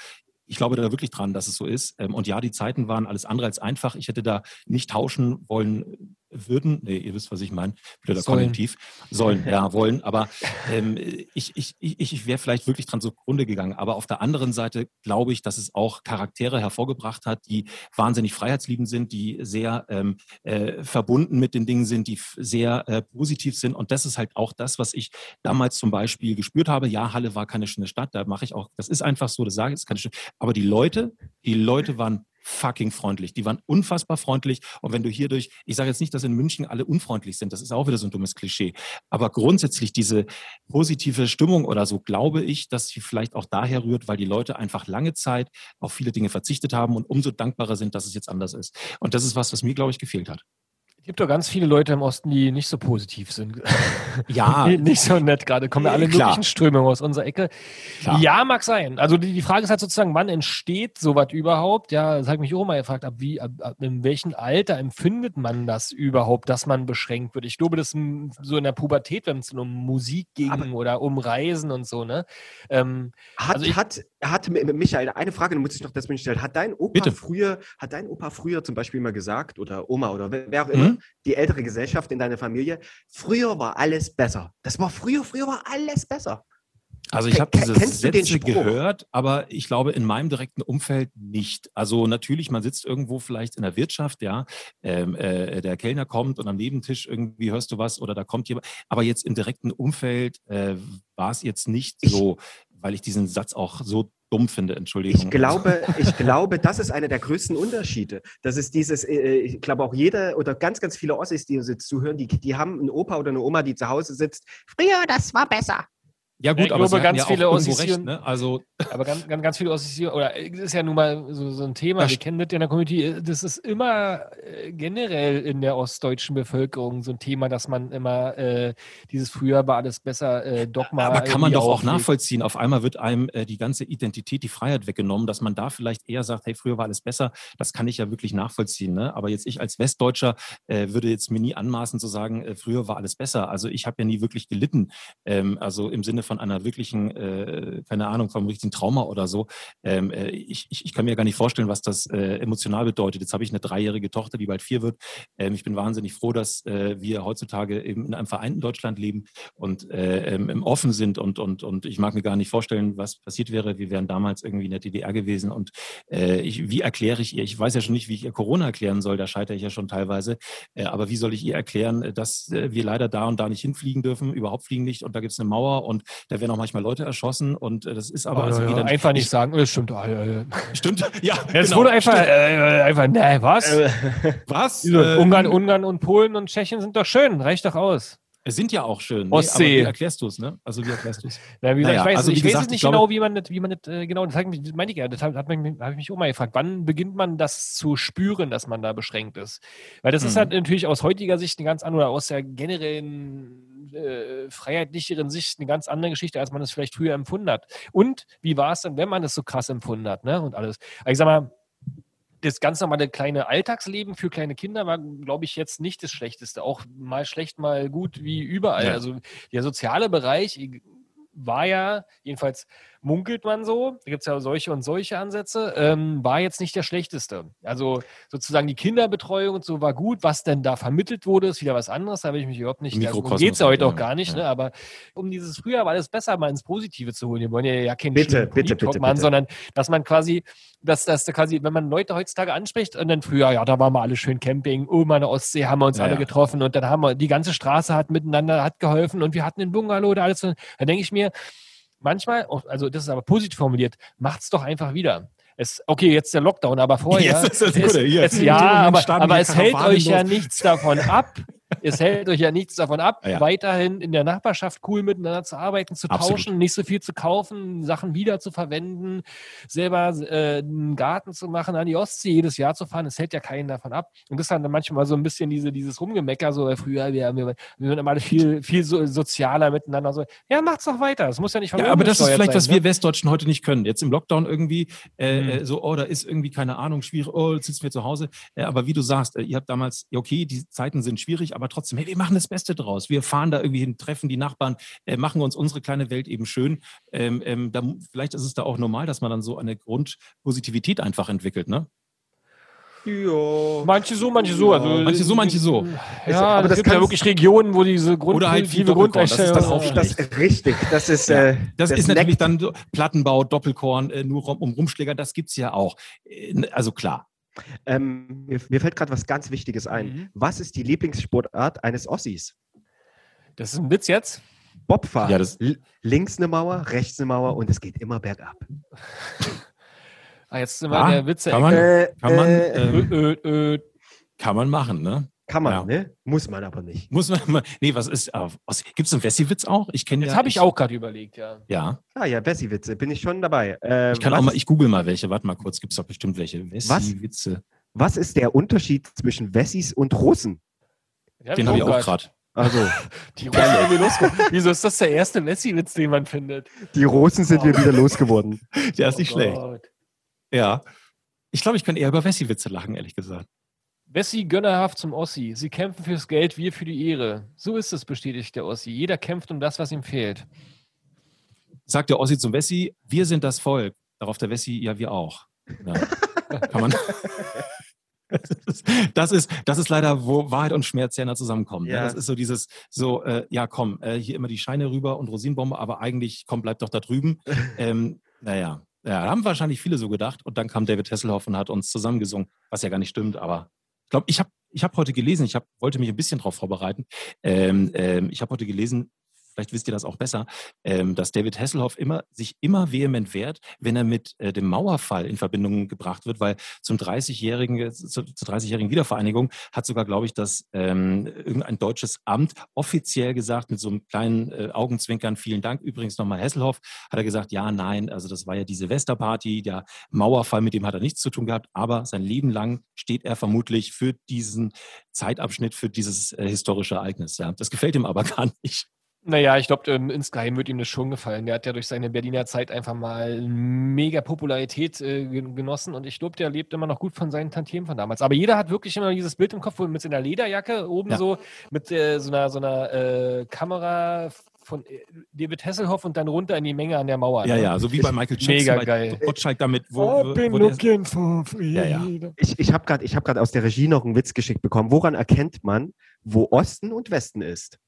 ich glaube da wirklich dran, dass es so ist. Ähm, und ja, die Zeiten waren alles andere als einfach. Ich hätte da nicht tauschen wollen würden. Nee, ihr wisst, was ich meine. Blöder Sollen. Konjunktiv. Sollen, ja, wollen. Aber ähm, ich, ich, ich, ich wäre vielleicht wirklich dran zugrunde gegangen. Aber auf der anderen Seite glaube ich, dass es auch Charaktere hervorgebracht hat, die wahnsinnig freiheitsliebend sind, die sehr ähm, äh, verbunden mit den Dingen sind, die sehr äh, positiv sind. Und das ist halt auch das, was ich damals zum Beispiel gespürt habe. Ja, Halle war keine schöne Stadt, da mache ich auch, das ist einfach so, das sage ich, ist keine schöne, aber die Leute, die Leute waren fucking freundlich. Die waren unfassbar freundlich. Und wenn du hier durch, ich sage jetzt nicht, dass in München alle unfreundlich sind, das ist auch wieder so ein dummes Klischee. Aber grundsätzlich diese positive Stimmung oder so, glaube ich, dass sie vielleicht auch daher rührt, weil die Leute einfach lange Zeit auf viele Dinge verzichtet haben und umso dankbarer sind, dass es jetzt anders ist. Und das ist was, was mir, glaube ich, gefehlt hat. Es gibt doch ganz viele Leute im Osten, die nicht so positiv sind. Ja, nicht so nett gerade. Kommen ja alle Klar. möglichen Strömungen aus unserer Ecke. Klar. Ja, mag sein. Also die, die Frage ist halt sozusagen, wann entsteht sowas überhaupt? Ja, das habe ich mich auch mal gefragt, ab wie, ab, ab in welchem Alter empfindet man das überhaupt, dass man beschränkt wird? Ich glaube, das so in der Pubertät, wenn es um Musik ging Aber- oder um Reisen und so, ne? Ähm, Hat, Also ich- hat, hat Mi- Michael, eine Frage, dann muss ich noch das stellen. Hat dein Opa Bitte. früher, hat dein Opa früher zum Beispiel mal gesagt, oder Oma oder wer, auch immer, Mhm. die ältere Gesellschaft in deiner Familie, früher war alles besser. Das war früher, früher war alles besser. Also ich habe Ke- diese kennst du den Sätze gehört, aber ich glaube in meinem direkten Umfeld nicht. Also natürlich, man sitzt irgendwo vielleicht in der Wirtschaft, ja, ähm, äh, der Kellner kommt und am Nebentisch irgendwie hörst du was oder da kommt jemand. Aber jetzt im direkten Umfeld äh, war es jetzt nicht Ich- so, weil ich diesen Satz auch so dumm finde, Entschuldigung. Ich glaube, ich glaube, das ist einer der größten Unterschiede. Das ist dieses, äh, ich glaube auch jeder oder ganz, ganz viele Ossis, die uns jetzt zuhören, die, die haben einen Opa oder eine Oma, die zu Hause sitzt. Früher, das war besser. Ja gut, Ich aber glaube, hatten ganz ja auch viele Ossis recht, ne? Also Aber ganz, ganz, ganz viele Ossis oder es ist ja nun mal so, so ein Thema, wir kennen das ja in der Community, das ist immer äh, generell in der ostdeutschen Bevölkerung so ein Thema, dass man immer äh, dieses früher war alles besser äh, Dogma. Aber kann man doch auch auflegt. nachvollziehen. Auf einmal wird einem äh, die ganze Identität, die Freiheit weggenommen, dass man da vielleicht eher sagt, hey, früher war alles besser. Das kann ich ja wirklich nachvollziehen. Ne? Aber jetzt ich als Westdeutscher äh, würde jetzt mir nie anmaßen zu sagen, äh, früher war alles besser. Also ich habe ja nie wirklich gelitten. Ähm, also im Sinne von einer wirklichen, äh, keine Ahnung, vom richtigen Trauma oder so. Ähm, äh, ich, ich, kann mir gar nicht vorstellen, was das äh, emotional bedeutet. Jetzt habe ich eine dreijährige Tochter, die bald vier wird. Ähm, ich bin wahnsinnig froh, dass äh, wir heutzutage eben in einem vereinten Deutschland leben und äh, ähm, offen sind und, und, und ich mag mir gar nicht vorstellen, was passiert wäre. Wir wären damals irgendwie in der DDR gewesen und äh, ich, wie erkläre ich ihr? Ich weiß ja schon nicht, wie ich ihr Corona erklären soll, da scheitere ich ja schon teilweise. Aber wie soll ich ihr erklären, dass wir leider da und da nicht hinfliegen dürfen, überhaupt fliegen nicht und da gibt es eine Mauer und da werden auch manchmal Leute erschossen und äh, das ist aber Aber also ja, einfach nicht ich, sagen, das stimmt. ah, ja, ja. Stimmt, ja. Es genau, wurde einfach, stimmt. äh, einfach, ne, was? was? Äh, Ungarn, Ungarn und Polen und Tschechien sind doch schön, reicht doch aus. Es sind ja auch schön. Ostsee. aber wie erklärst du es, ne? Also wie erklärst du es? Wie gesagt, Naja, ich weiß, also ich weiß gesagt, jetzt nicht ich glaube- genau, wie man das, wie man das, äh, genau, das, hat mich, das meinte ich ja, das hat, hat mich, habe ich mich auch mal gefragt, wann beginnt man das zu spüren, dass man da beschränkt ist? Weil das ist Mhm. halt natürlich aus heutiger Sicht eine ganz andere, oder aus der generellen äh, freiheitlicheren Sicht eine ganz andere Geschichte, als man es vielleicht früher empfunden hat. Und wie war es denn, wenn man es so krass empfunden hat, ne? Und alles. Aber ich sag mal, das ganz normale kleine Alltagsleben für kleine Kinder war, glaube ich, jetzt nicht das Schlechteste. Auch mal schlecht, mal gut, wie überall. Ja. Also der soziale Bereich war ja, jedenfalls munkelt man so, da gibt es ja solche und solche Ansätze, ähm, war jetzt nicht der schlechteste. Also sozusagen die Kinderbetreuung und so war gut. Was denn da vermittelt wurde, ist wieder was anderes. Da habe ich mich überhaupt nicht. Darum Mikrokosmos geht es ja heute auch gar nicht. Ja. Ne? Aber um dieses früher war es besser, mal ins Positive zu holen. Wir wollen ja, ja keinen Bitte, bitte, bitte, machen, bitte. sondern dass man quasi, dass das quasi, wenn man Leute heutzutage anspricht und dann früher, ja, da waren wir alle schön Camping, an der Ostsee haben wir uns Ja, alle getroffen und dann haben wir, die ganze Straße hat miteinander, hat geholfen und wir hatten einen Bungalow oder alles. Da denke ich mir, manchmal, oh, also das ist aber positiv formuliert, macht's doch einfach wieder. Es, okay, jetzt der Lockdown, aber vorher. Jetzt ist das es, Gute, es, Im ja, aber, aber es hält euch ja nichts davon ab. Es hält euch ja nichts davon ab, Ja. weiterhin in der Nachbarschaft cool miteinander zu arbeiten, zu Absolut. tauschen, nicht so viel zu kaufen, Sachen wieder zu verwenden, selber äh, einen Garten zu machen, an die Ostsee jedes Jahr zu fahren. Es hält ja keinen davon ab. Und das ist dann manchmal so ein bisschen diese, dieses Rumgemecker, so früher, wir, wir, wir sind immer viel, viel so, sozialer miteinander. So, ja, macht's doch weiter. Es muss ja nicht von Ja, aber das ist vielleicht, sein, was ne? wir Westdeutschen heute nicht können. Jetzt im Lockdown irgendwie äh, Mhm. so, oh, da ist irgendwie keine Ahnung, schwierig, oh, jetzt sitzen wir zu Hause. Äh, aber wie du sagst, äh, ihr habt damals, okay, die Zeiten sind schwierig, aber trotzdem, hey, wir machen das Beste draus. Wir fahren da irgendwie hin, treffen die Nachbarn, äh, machen uns unsere kleine Welt eben schön. Ähm, ähm, da, vielleicht ist es da auch normal, dass man dann so eine Grundpositivität einfach entwickelt, ne? Ja. Manche so, manche so. Also, Manche so, manche so. Ja, aber aber das es gibt ja wirklich Regionen, wo diese Grund Oder halt viel positive Doppelkorn, das ist Das ist richtig. Das ist. Ja, Äh, Das, ist natürlich dann Plattenbau, Doppelkorn, äh, nur um Rumschläger, das gibt's ja auch. Äh, also klar. Ähm, mir, mir fällt gerade was ganz Wichtiges ein. Mhm. Was ist die Lieblingssportart eines Ossis? Das ist ein Witz jetzt. Bobfahren. Ja, Links eine Mauer, rechts eine Mauer und es geht immer bergab. Ah, jetzt sind wir Ja, in der Witze. kann man- Äh, Kann man, äh, ö. kann man machen, ne? Kann man, ja. ne? Muss man aber nicht. Muss man mal. Nee, was ist. Äh, Gibt es einen Wessi-Witz auch? Ich kenne Das ja. habe ich auch gerade überlegt, ja. Ja. Ah ja, Bessie-Witze, bin ich schon dabei. Äh, Ich kann was, auch mal, ich google mal welche. Warte mal kurz, gibt es doch bestimmt welche. Wessi-Witze. was ist der Unterschied zwischen Wessis und Russen? Den habe ich auch gerade. Also, Die Russen irgendwie losgekommen. Wieso ist das der erste Messi-Witz, den man findet? die Russen sind wir wieder losgeworden. Der ist nicht Oh schlecht. Gott. Ja. Ich glaube, ich kann eher über Wessi-Witze lachen, ehrlich gesagt. Wessi gönnerhaft zum Ossi. Sie kämpfen fürs Geld, wir für die Ehre. So ist es, bestätigt der Ossi. Jeder kämpft um das, was ihm fehlt. Sagt der Ossi zum Wessi, wir sind das Volk. Darauf der Wessi, ja, wir auch. Ja. kann man. Das ist, das ist leider, wo Wahrheit und Schmerz ja nah zusammenkommen. ne? Ja. Das ist so dieses, so, äh, ja komm, äh, hier immer die Scheine rüber und Rosinenbombe, aber eigentlich, komm, bleib doch da drüben. ähm, naja, ja, da haben wahrscheinlich viele so gedacht. Und dann kam David Hasselhoff und hat uns zusammengesungen, was ja gar nicht stimmt, aber glaube, ich habe ich hab heute gelesen, ich hab, wollte mich ein bisschen darauf vorbereiten. Ähm, ähm, ich habe heute gelesen, vielleicht wisst ihr das auch besser, ähm, dass David Hasselhoff immer, sich immer vehement wehrt, wenn er mit äh, dem Mauerfall in Verbindung gebracht wird, weil zum 30-jährigen, äh, zu, zur 30-jährigen Wiedervereinigung hat sogar, glaube ich, das ähm, irgendein deutsches Amt offiziell gesagt, mit so einem kleinen äh, Augenzwinkern, vielen Dank übrigens nochmal Hasselhoff, hat er gesagt, ja, nein, also das war ja die Silvesterparty, der Mauerfall, mit dem hat er nichts zu tun gehabt, aber sein Leben lang steht er vermutlich für diesen Zeitabschnitt, für dieses äh, historische Ereignis. Ja. Das gefällt ihm aber gar nicht. Naja, ich glaube, ähm, insgeheim wird ihm das schon gefallen. Der hat ja durch seine Berliner Zeit einfach mal mega Popularität äh, gen- genossen und ich glaube, der lebt immer noch gut von seinen Tantiemen von damals. Aber jeder hat wirklich immer dieses Bild im Kopf, wo mit seiner Lederjacke oben Ja. so, mit äh, so einer, so einer äh, Kamera von äh, David Hasselhoff und dann runter in die Menge an der Mauer. Ja, ne? ja, so wie bei Michael Jackson. Mega geil. Gottschalk damit, wo, wo, bin wo der, looking for Ja, ja. Ich, ich habe gerade hab grad aus der Regie noch einen Witz geschickt bekommen. Woran erkennt man, wo Osten und Westen ist?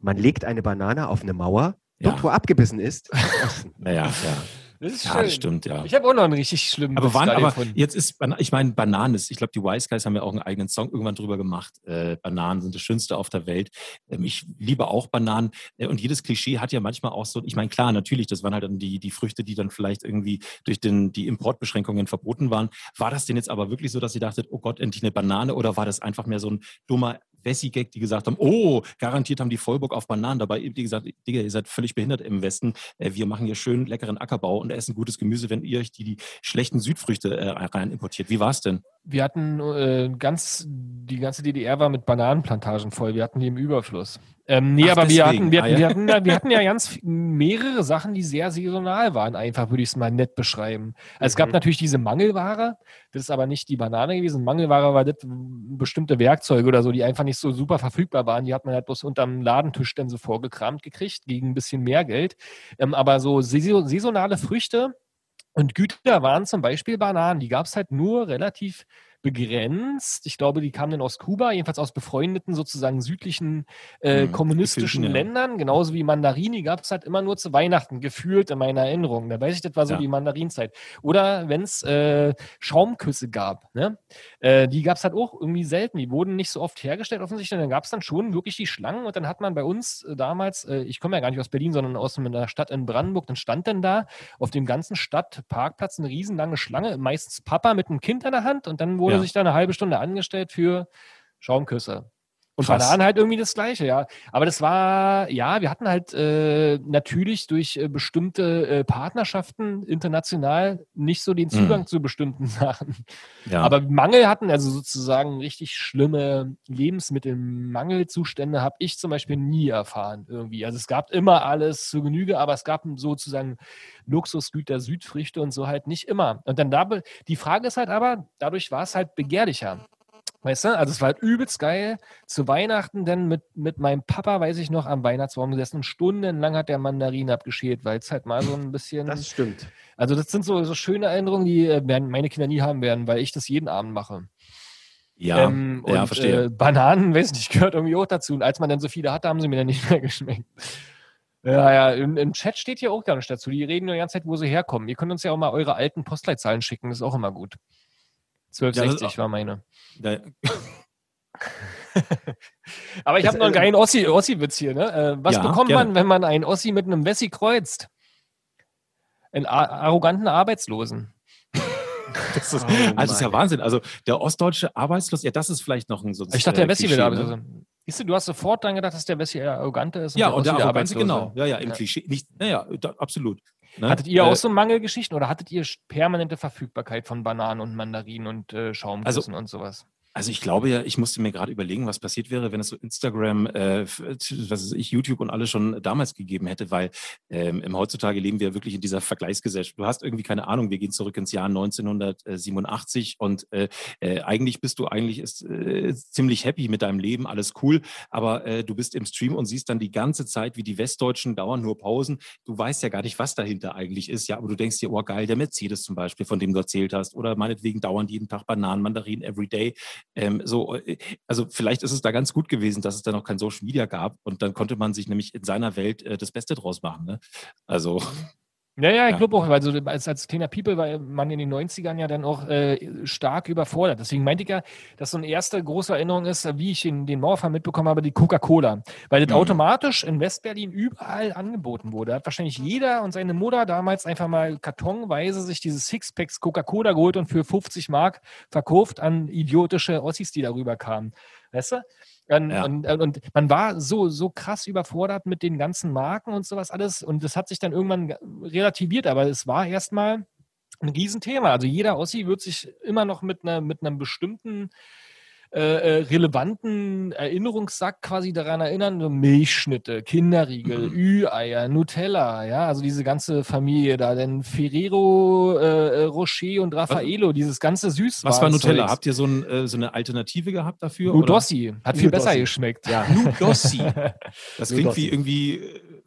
Man legt eine Banane auf eine Mauer. Dort, Ja. wo abgebissen ist, naja, ja. Das ist ja, schön. das stimmt, ja. Ich habe auch noch einen richtig schlimmen Aber wann, aber gefunden. jetzt ist, Ban- ich meine, Bananen ist, ich glaube, die Wise Guys haben ja auch einen eigenen Song irgendwann drüber gemacht. Äh, Bananen sind das Schönste auf der Welt. Ähm, ich liebe auch Bananen. Äh, und jedes Klischee hat ja manchmal auch so, ich meine, klar, natürlich, das waren halt dann die, die Früchte, die dann vielleicht irgendwie durch den, die Importbeschränkungen verboten waren. War das denn jetzt aber wirklich so, dass ihr dachtet, oh Gott, endlich eine Banane? Oder war das einfach mehr so ein dummer Wessi-Gag, die gesagt haben, oh, garantiert haben die Vollbock auf Bananen dabei. Die gesagt, Digga, ihr seid völlig behindert im Westen. Äh, wir machen hier schön leckeren Ackerbau und essen gutes Gemüse, wenn ihr euch die, die schlechten Südfrüchte äh, rein importiert. Wie war's denn? Wir hatten äh, ganz, die ganze DDR war mit Bananenplantagen voll. Wir hatten die im Überfluss. Ähm, nee, Ach, aber wir hatten, wir, Ah, hatten, ja. wir, hatten, wir hatten ja ganz mehrere Sachen, die sehr saisonal waren, einfach würde ich es mal nett beschreiben. Also Es gab Mhm. natürlich diese Mangelware, das ist aber nicht die Banane gewesen. Mangelware war das bestimmte Werkzeuge oder so, die einfach nicht so super verfügbar waren. Die hat man halt bloß unterm Ladentisch dann so vorgekramt gekriegt, gegen ein bisschen mehr Geld. Ähm, aber so saison- saisonale Früchte und Güter waren zum Beispiel Bananen. Die gab es halt nur relativ begrenzt. Ich glaube, die kamen dann aus Kuba, jedenfalls aus befreundeten, sozusagen südlichen äh, Hm, kommunistischen ja. Ländern, genauso wie Mandarinen, die gab es halt immer nur zu Weihnachten, gefühlt in meiner Erinnerung. Da weiß ich, das war so Ja. die Mandarinzeit. Oder wenn es äh, Schaumküsse gab, ne? äh, die gab es halt auch irgendwie selten. Die wurden nicht so oft hergestellt, offensichtlich. Dann gab es dann schon wirklich die Schlangen und dann hat man bei uns äh, damals, äh, ich komme ja gar nicht aus Berlin, sondern aus einer Stadt in Brandenburg, dann stand dann da auf dem ganzen Stadtparkplatz eine riesenlange Schlange, meistens Papa mit einem Kind an der Hand und dann wurde Ja. sich da eine halbe Stunde angestellt für Schaumküsse. Und Krass. Bananen halt irgendwie das Gleiche, ja. Aber das war, ja, wir hatten halt äh, natürlich durch äh, bestimmte äh, Partnerschaften international nicht so den Mhm. Zugang zu bestimmten Sachen. Ja. Aber Mangel hatten, also sozusagen richtig schlimme Lebensmittelmangelzustände, habe ich zum Beispiel nie erfahren irgendwie. Also es gab immer alles zu Genüge, aber es gab sozusagen Luxusgüter, Südfrüchte und so halt nicht immer. Und dann da, die Frage ist halt aber, dadurch war es halt begehrlicher. Weißt du, also es war halt übelst geil. Zu Weihnachten dann mit, mit meinem Papa, weiß ich noch, am Weihnachtsbaum gesessen und stundenlang hat der Mandarin abgeschält, weil es halt mal so ein bisschen. Das stimmt. Also das sind so, so schöne Erinnerungen, die äh, werden meine Kinder nie haben werden, weil ich das jeden Abend mache. ja, Ähm, ja, und, verstehe. Äh, Bananen, weiß nicht, gehört irgendwie auch dazu. Und als man dann so viele hatte, haben sie mir dann nicht mehr geschmeckt. Ja, ja, im, im Chat steht hier auch gar nicht dazu. Die reden nur die ganze Zeit, wo sie herkommen. Ihr könnt uns ja auch mal eure alten Postleitzahlen schicken, das ist auch immer gut. 1260 Ja, war meine. Da, Aber ich habe noch einen äh, geilen Ossi- Ossi-Witz hier. Ne? Äh, was Ja, bekommt gerne. man, wenn man einen Ossi mit einem Wessi kreuzt? Einen a- arroganten Arbeitslosen. das ist, Oh also das ist ja. Wahnsinn. Also der ostdeutsche Arbeitslos, ja, das ist vielleicht noch ein so Ich dachte, der Wessi Klischee, wäre der ne? Arbeitslose. Siehst du, du hast sofort dann gedacht, dass der Wessi eher arrogante ist. Ja, und der Arroganz, Arbeitslose. genau. Ja, ja, im Ja. Klischee. Nicht, naja, da, absolut. Ne? Hattet ihr Äh, auch so Mangelgeschichten oder hattet ihr permanente Verfügbarkeit von Bananen und Mandarinen und äh, Schaumküssen und sowas? Also ich glaube ja, ich musste mir gerade überlegen, was passiert wäre, wenn es so Instagram, äh, f- was weiß ich, YouTube und alles schon damals gegeben hätte, weil ähm, im heutzutage leben wir wirklich in dieser Vergleichsgesellschaft. Du hast irgendwie keine Ahnung, wir gehen zurück ins Jahr 1987 und äh, äh, eigentlich bist du eigentlich ist, äh, ziemlich happy mit deinem Leben, alles cool, aber äh, du bist im Stream und siehst dann die ganze Zeit, wie die Westdeutschen dauern nur Pausen. Du weißt ja gar nicht, was dahinter eigentlich ist, ja, aber du denkst dir, oh geil, der Mercedes zum Beispiel, von dem du erzählt hast, oder meinetwegen dauern jeden Tag Bananen, Mandarinen every day. Ähm, so, äh, also vielleicht ist es da ganz gut gewesen, dass es da noch kein Social Media gab und dann konnte man sich nämlich in seiner Welt äh, das Beste draus machen. Ne? Also Ja, ja, ich glaube auch, weil so als, als kleiner People war man in den 90ern ja dann auch äh, stark überfordert. Deswegen meinte ich ja, dass so eine erste große Erinnerung ist, wie ich in den Mauerfall mitbekommen habe, die Coca-Cola. Weil das Mhm. automatisch in Westberlin überall angeboten wurde. Da hat wahrscheinlich jeder und seine Mutter damals einfach mal kartonweise sich diese Sixpacks Coca-Cola geholt und für 50 Mark verkauft an idiotische Ossis, die darüber kamen. Weißt du? Und, Ja. und, und man war so, so krass überfordert mit den ganzen Marken und sowas alles. Und das hat sich dann irgendwann ge- relativiert, aber es war erstmal ein Riesenthema. Also jeder Ossi wird sich immer noch mit, einer, mit einem bestimmten äh, äh, relevanten Erinnerungssack quasi daran erinnern, so Milchschnitte, Kinderriegel, Mhm. Ü-Eier, Nutella, ja, also diese ganze Familie da, denn Ferrero, äh, äh, Rocher und Raffaello, dieses ganze Süßwaren. was war Nutella? Habt ihr so, ein, äh, so eine Alternative gehabt dafür? oder? Nudossi, hat viel besser Nudossi. geschmeckt. Ja. Nudossi. Das klingt Nudossi. wie irgendwie,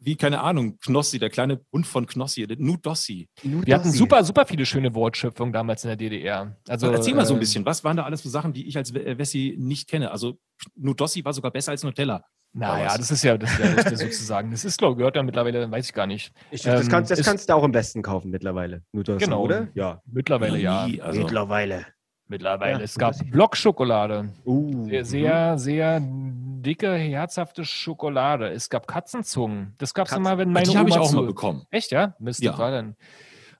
wie, keine Ahnung, Knossi, der kleine Hund von Knossi. Nudossi. Wir hatten super, super viele schöne Wortschöpfungen damals in der DDR. Also, Erzähl mal so ein äh, bisschen, was waren da alles so Sachen, die ich als äh, Wessi nicht kenne? Also Nudossi war sogar besser als Nutella. Naja, das ist ja das, ist ja das sozusagen. Das ist, glaube ich, gehört ja mittlerweile, weiß ich gar nicht. Ich, das Ähm, kannst, das ist- kannst du auch im Westen kaufen mittlerweile. Das, Genau. oder? Ja. Mittlerweile ja. Also, Mittlerweile. Mittlerweile. Ja, es gab. Blockschokolade. Uh, Sehr, sehr, sehr dicke, herzhafte Schokolade. Es gab Katzenzungen. Das gab es Katzen- immer, wenn meine die habe ich auch zu- mal bekommen. Echt, ja? Mist, Ja. war dann.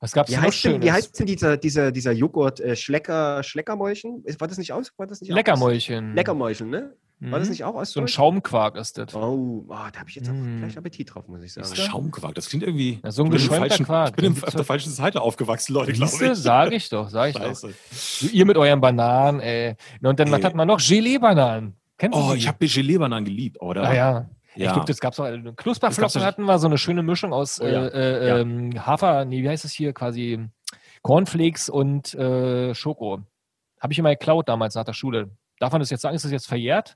Was gab es noch heißt, denn, wie heißt denn dieser, dieser, dieser Joghurt äh, Schlecker, Schleckermäulchen? War das nicht aus? War das nicht Leckermäulchen. Aus? Leckermäulchen, ne? War das Mhm. nicht auch aus So ein? Schaumquark ist das. Oh, oh, da habe ich jetzt auch Mm. vielleicht Appetit drauf, muss ich sagen. Du? Schaumquark, das klingt irgendwie. Ja, so ein ich bin im geschäumter Quark. Ich bin im, auf der doch- falschen Seite aufgewachsen, Leute, glaube ich. sag ich doch, sag ich doch. Scheiße. So, ihr mit euren Bananen, ey. Und dann, was Ey. hat man noch? Gelee-Bananen. Kennst du Oh, die? ich habe Gelee-Bananen geliebt, oder? Ah, ja. Ich glaube, das gab es auch. äh, Knusperflocken doch- hatten wir, so eine schöne Mischung aus Oh ja. äh, äh, Ja. ähm, Hafer, nee, wie heißt es hier, quasi Cornflakes und äh, Schoko. Habe ich immer geklaut damals nach der Schule. Darf man das jetzt sagen? Ist das jetzt verjährt?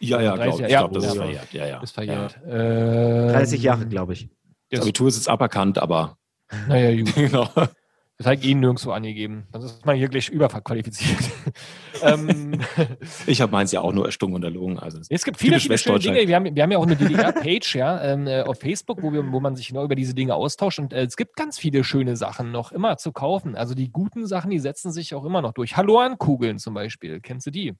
Ja, ja, 30 glaub, ich ja, glaube, das ist verjährt. Ja, ja. Ist verjährt. Ähm, 30 Jahre, glaube ich. Das Abitur ist jetzt aberkannt, aber Naja, gut. genau. Das hat eh nirgendwo angegeben. Dann ist man hier gleich überqualifiziert. ähm, Ich habe meins ja auch nur erstunken und erlogen. Also es gibt viele, viele schöne. Dinge. Wir haben, wir haben ja auch eine DDR-Page ja, ähm, äh, auf Facebook, wo, wir, wo man sich genau über diese Dinge austauscht. Und äh, es gibt ganz viele schöne Sachen noch immer zu kaufen. Also die guten Sachen, die setzen sich auch immer noch durch. Halloran-Kugeln zum Beispiel. Kennst du die?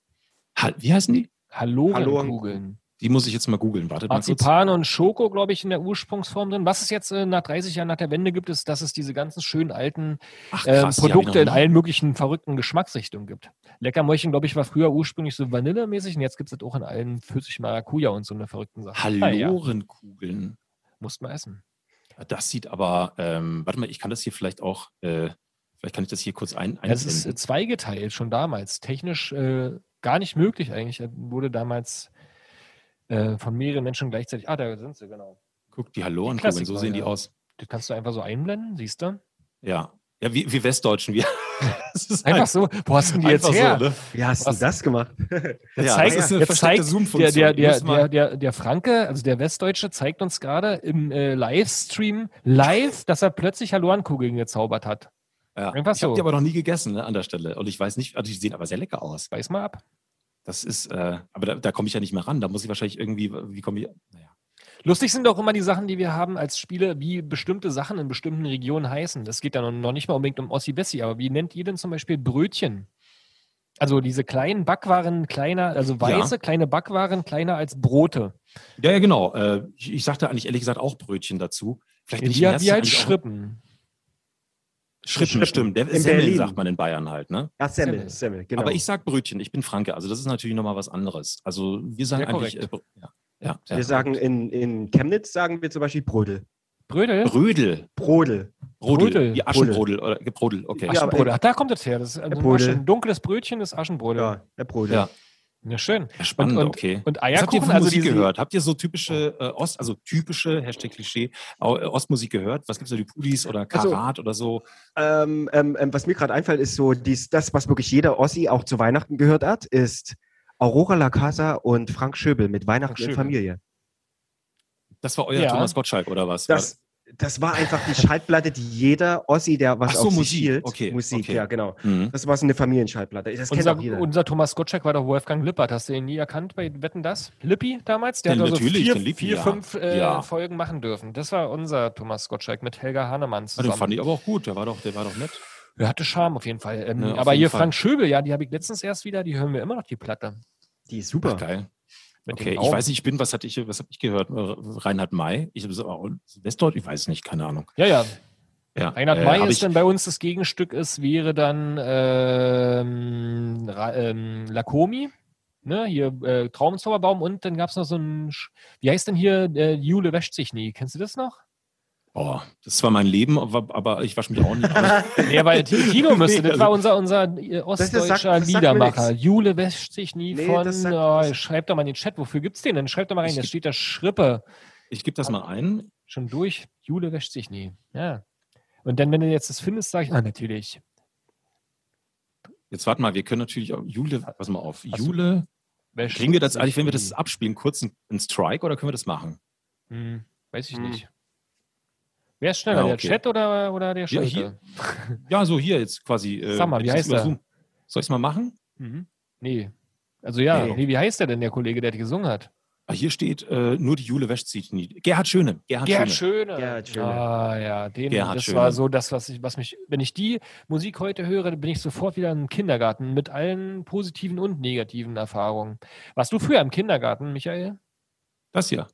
Wie heißen die? Halloran-Kugeln. Die muss ich jetzt mal googeln. Wartet mal kurz. Marzipan und Schoko, glaube ich, in der Ursprungsform drin. Was es jetzt äh, nach 30 Jahren nach der Wende gibt, ist, dass es diese ganzen schönen alten Ach, ähm, krass, ich Produkte in allen möglichen verrückten Geschmacksrichtungen gibt. Leckermäulchen, glaube ich, war früher ursprünglich so vanillemäßig und jetzt gibt es das auch in allen Pfirsich Maracuja und so eine verrückten Sachen. Ah, ja, Hallorenkugeln. musst mal essen. Das sieht aber, ähm, warte mal, ich kann das hier vielleicht auch, äh, vielleicht kann ich das hier kurz ein, das ist äh, zweigeteilt schon damals. Technisch äh, gar nicht möglich eigentlich. Äh, Wurde damals äh, von mehreren Menschen gleichzeitig. Ah, da sind sie, genau. Guck, die Hallorenkugeln, so Klassiker, sehen die aus. Das kannst du einfach so einblenden, siehst du? Ja. Ja, wie, wie Westdeutschen. Wir. Das ist Einfach so. Wo hast du denn die jetzt her? So, ne? Wie hast du das gemacht? Der Ja, zeigt, das ist eine der versteckte Zoom-Funktion. der, Die der, der, der, der Franke, also der Westdeutsche, zeigt uns gerade im äh, Livestream live, dass er plötzlich Hallorankugeln gezaubert hat. Ja. Einfach Ich habe so. die aber noch nie gegessen ne, an der Stelle. Und ich weiß nicht, also die sehen aber sehr lecker aus. Weiß mal ab. Das ist, äh, aber da, da komme ich ja nicht mehr ran. Da muss ich wahrscheinlich irgendwie, wie komme ich, naja. Lustig sind auch immer die Sachen, die wir haben als Spiele, wie bestimmte Sachen in bestimmten Regionen heißen. Das geht dann noch nicht mal unbedingt um Ossi Bessi, aber wie nennt ihr denn zum Beispiel Brötchen? Also diese kleinen Backwaren kleiner, also Ja. weiße kleine Backwaren kleiner als Brote. Ja, ja, genau. Äh, ich, ich sagte eigentlich ehrlich gesagt auch Brötchen dazu. Vielleicht bin ich Wie, halt eigentlich auch- Schrippen. Stimmt. Der In Semmeln Berlin. sagt man in Bayern halt, ne? Ach, Semmel, Semmel. Semmel, genau. Aber ich sag Brötchen, ich bin Franke, also das ist natürlich nochmal was anderes. Also wir sagen Sehr eigentlich, äh, ja, ja, ja. wir sagen in, in Chemnitz sagen wir zum Beispiel Brodel. Brödel? Brödel, Brodel. Brodel, Brodel. wie Aschenbrodel oder Gebrodel, okay. Ja, Aschenbrödel. Ach, da kommt es her. Das ist also ein, dunkles Brötchen ist Aschenbrödel. Ja, der Brodel. Ja. Ja, schön. Ja, spannend, und, okay. Und Was habt ihr Eierkuchen, für also Musik diese, gehört? Habt ihr so typische äh, Ost, also typische, Hashtag Klischee, äh, Ostmusik gehört? Was gibt's da, die Pudis oder Also- Karat oder so? Ähm, ähm, ähm, was mir gerade einfällt, ist so, dies, das, was wirklich jeder Ossi auch zu Weihnachten gehört hat, ist Aurora La Casa und Frank Schöbel mit Weihnachten Frank in Schöbel. Familie. Das war euer Ja. Thomas Gottschalk oder was? Das, das war einfach die Schaltplatte, die jeder Ossi, der was so, auf sich Musik. hielt, Okay, Musik, okay. ja, genau. Mhm. Das war so eine Familienschallplatte. Das kennt unser, auch jeder. unser Thomas Gottschalk war doch Wolfgang Lippert. Hast du ihn nie erkannt bei Wetten das? Lippi damals? Der Den hat also natürlich, vier, Lippi, vier ja. fünf äh, Ja. Folgen machen dürfen. Das war unser Thomas Gottschalk mit Helga Hannemann Ja, zusammen. den fand ich aber auch gut, der war doch, der war doch nett. Der hatte Charme auf jeden Fall. Ähm, auf aber jeden hier Fall. Frank Schöbel, ja, die habe ich letztens erst wieder, die hören wir immer noch, die Platte. die ist super. Ach, geil. Okay, ich weiß nicht, ich bin, was hatte ich, was habe ich gehört? Äh, Reinhard May? Ich habe so, oh, Westdeutsch? Ich weiß nicht, keine Ahnung. Ja, ja. Ja, Reinhard äh, May ist ich, dann bei uns das Gegenstück, ist, wäre dann ähm, ähm, Lakomi, ne, hier äh, Traumzauberbaum und dann gab es noch so ein, wie heißt denn hier, äh, Jule wäscht sich nie, kennst du das noch? Oh, das war mein Leben, aber, aber ich wasche mich auch nicht. aus. Nee, weil Ti- Tino müsste, das war unser, unser äh, ostdeutscher Liedermacher. Jule wäscht sich nie Nee, von, oh, schreibt doch mal in den Chat, wofür gibt's den denn? Schreibt doch mal rein, da steht da Schrippe. Ich gebe das mal ein. Schon durch, Jule wäscht sich nie. Ja. Und dann, wenn du jetzt das findest, sag ich, ah, natürlich. Jetzt warte mal, wir können natürlich auch Jule, pass mal auf, so. Jule, kriegen wir das eigentlich, wenn wir das abspielen, kurz einen, einen Strike oder können wir das machen? Hm, weiß ich Hm. nicht. Wer ist schneller, Ja, der okay. Chat oder, oder der Ja, Schulte? hier. Ja, so hier jetzt quasi. Äh, Sag mal, wie heißt er? Zoom. Soll ich es mal machen? Mhm. Nee. Also ja, Nee. nee, wie heißt der denn, der Kollege, der gesungen hat? Ah, hier steht äh, nur die Jule wäscht sich nie. Gerhard Schöne. Gerhard, Gerhard Schöne. Schöne. Gerhard Schöne. Ah ja, den, Gerhard das Schöne. war so das, was ich, was mich, wenn ich die Musik heute höre, dann bin ich sofort wieder im Kindergarten mit allen positiven und negativen Erfahrungen. Warst du früher im Kindergarten, Michael? Das hier.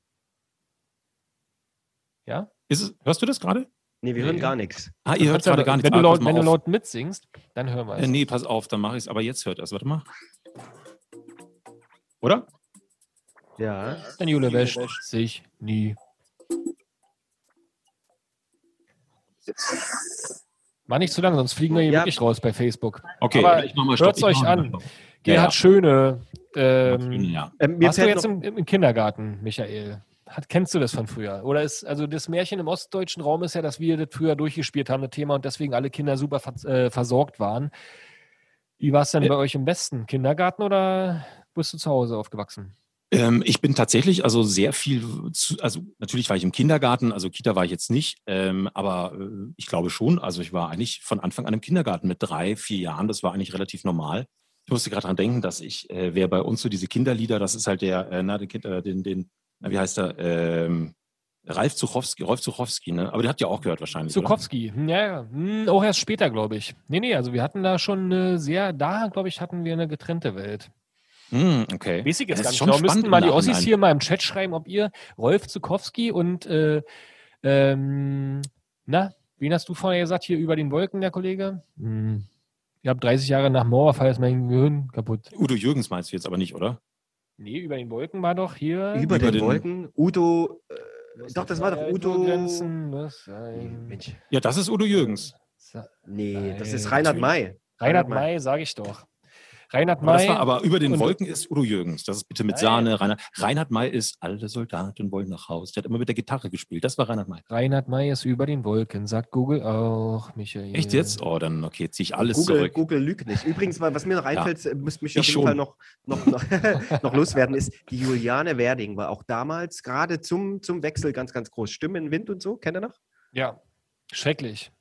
Ja? Ist es, hörst du das gerade? Nee, wir Nee. hören gar nichts. Ah, ihr hört gerade gar nichts. Wenn, du Ah, laut, wenn du laut mitsingst, dann hören wir es. Äh, nee, pass auf, dann mache ich es. Aber jetzt hört es. Warte mal. Oder? Ja. Denn Jule wäscht sich nie. War nicht zu lang, sonst fliegen wir hier Ja. wirklich raus bei Facebook. Okay, Aber ich mach mal Stopp. hört's ich euch mal an. Gerhard ja. Schöne. Ja, Ähm, ja. Ähm, mir warst du jetzt im, im Kindergarten, Michael? Hat, kennst du das von früher? Oder ist, also das Märchen im ostdeutschen Raum ist ja, dass wir das früher durchgespielt haben, das Thema, und deswegen alle Kinder super vers äh, versorgt waren. Wie war es denn Ja. bei euch im Westen? Kindergarten oder bist du zu Hause aufgewachsen? Ähm, ich bin tatsächlich also sehr viel, zu, also natürlich war ich im Kindergarten, also Kita war ich jetzt nicht, ähm, aber äh, ich glaube schon, also ich war eigentlich von Anfang an im Kindergarten mit drei, vier Jahren, das war eigentlich relativ normal. Ich musste gerade dran denken, dass ich, äh, wer bei uns so diese Kinderlieder, das ist halt der, äh, na, den, äh, den, den, wie heißt er, ähm, Ralf Zuchowski, Rolf Zuchowski, ne? Aber der hat ja auch gehört wahrscheinlich. oder? Zukowski, hm, ja, ja. Hm, auch erst später, glaube ich. Nee, nee, also wir hatten da schon eine sehr, da, glaube ich, hatten wir eine getrennte Welt. Hm, okay. Weiß ich jetzt Das gar nicht schon genau. Müssten mal die Ossis hier mal im Chat schreiben, ob ihr Rolf Zukowski und, äh, ähm, na, wen hast du vorher gesagt, hier über den Wolken, der Kollege? Hm. Ich habe 30 Jahre nach Mauerfall ist mein Gehirn kaputt. Udo Jürgens meinst du jetzt aber nicht, oder? Nee, über den Wolken war doch hier. Über, Über den, den- Wolken. Udo. Äh, doch, das war doch Udo. Grenzen. Mensch. Ja, das ist Udo Jürgens. Nee, das ist Reinhard. May. Reinhard May, sage ich doch. Reinhard Aber, das May. war, aber über den Wolken ist Udo Jürgens. Das ist bitte mit Nein. Sahne. Reinhard, Reinhard May ist, alle Soldaten wollen nach Haus. Der hat immer mit der Gitarre gespielt. Das war Reinhard May. Reinhard May ist über den Wolken, sagt Google auch, Michael. Echt jetzt? Oh, dann okay, ziehe ich alles Google, zurück. Google lügt nicht. Übrigens, was mir noch einfällt, äh, müsst mich auf Ich jeden schon. Fall noch, noch, noch, noch loswerden, ist, die Juliane Werding war auch damals gerade zum, zum Wechsel ganz, ganz groß. Stimmen, Wind und so, kennt ihr noch? Ja, schrecklich.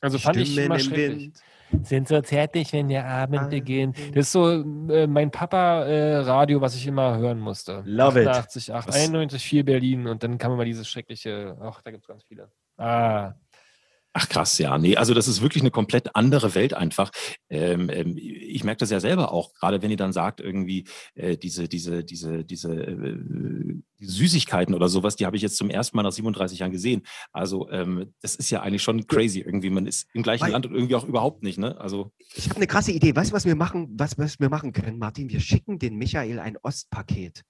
Also fand ich Stimmen immer im schrecklich. Wind. Sind so zärtlich, wenn der Abend beginnt. Das ist so äh, mein Papa-Radio, was ich immer hören musste. Love it. 88, 8, Was- 91, 4 Berlin und dann kam immer dieses schreckliche, ach, da gibt es ganz viele. Ah, Ach krass, ja. Nee, also das ist wirklich eine komplett andere Welt einfach. Ähm, ähm, ich merke das ja selber auch, gerade wenn ihr dann sagt, irgendwie äh, diese, diese, diese, diese äh, Süßigkeiten oder sowas, die habe ich jetzt zum ersten Mal nach 37 Jahren gesehen. Also ähm, das ist ja eigentlich schon crazy irgendwie. Man ist im gleichen Weil- Land und irgendwie auch überhaupt nicht, ne? Also Ich habe eine krasse Idee. Weißt du, was wir machen, was, was wir machen können, Martin? Wir schicken den Michael ein Ostpaket.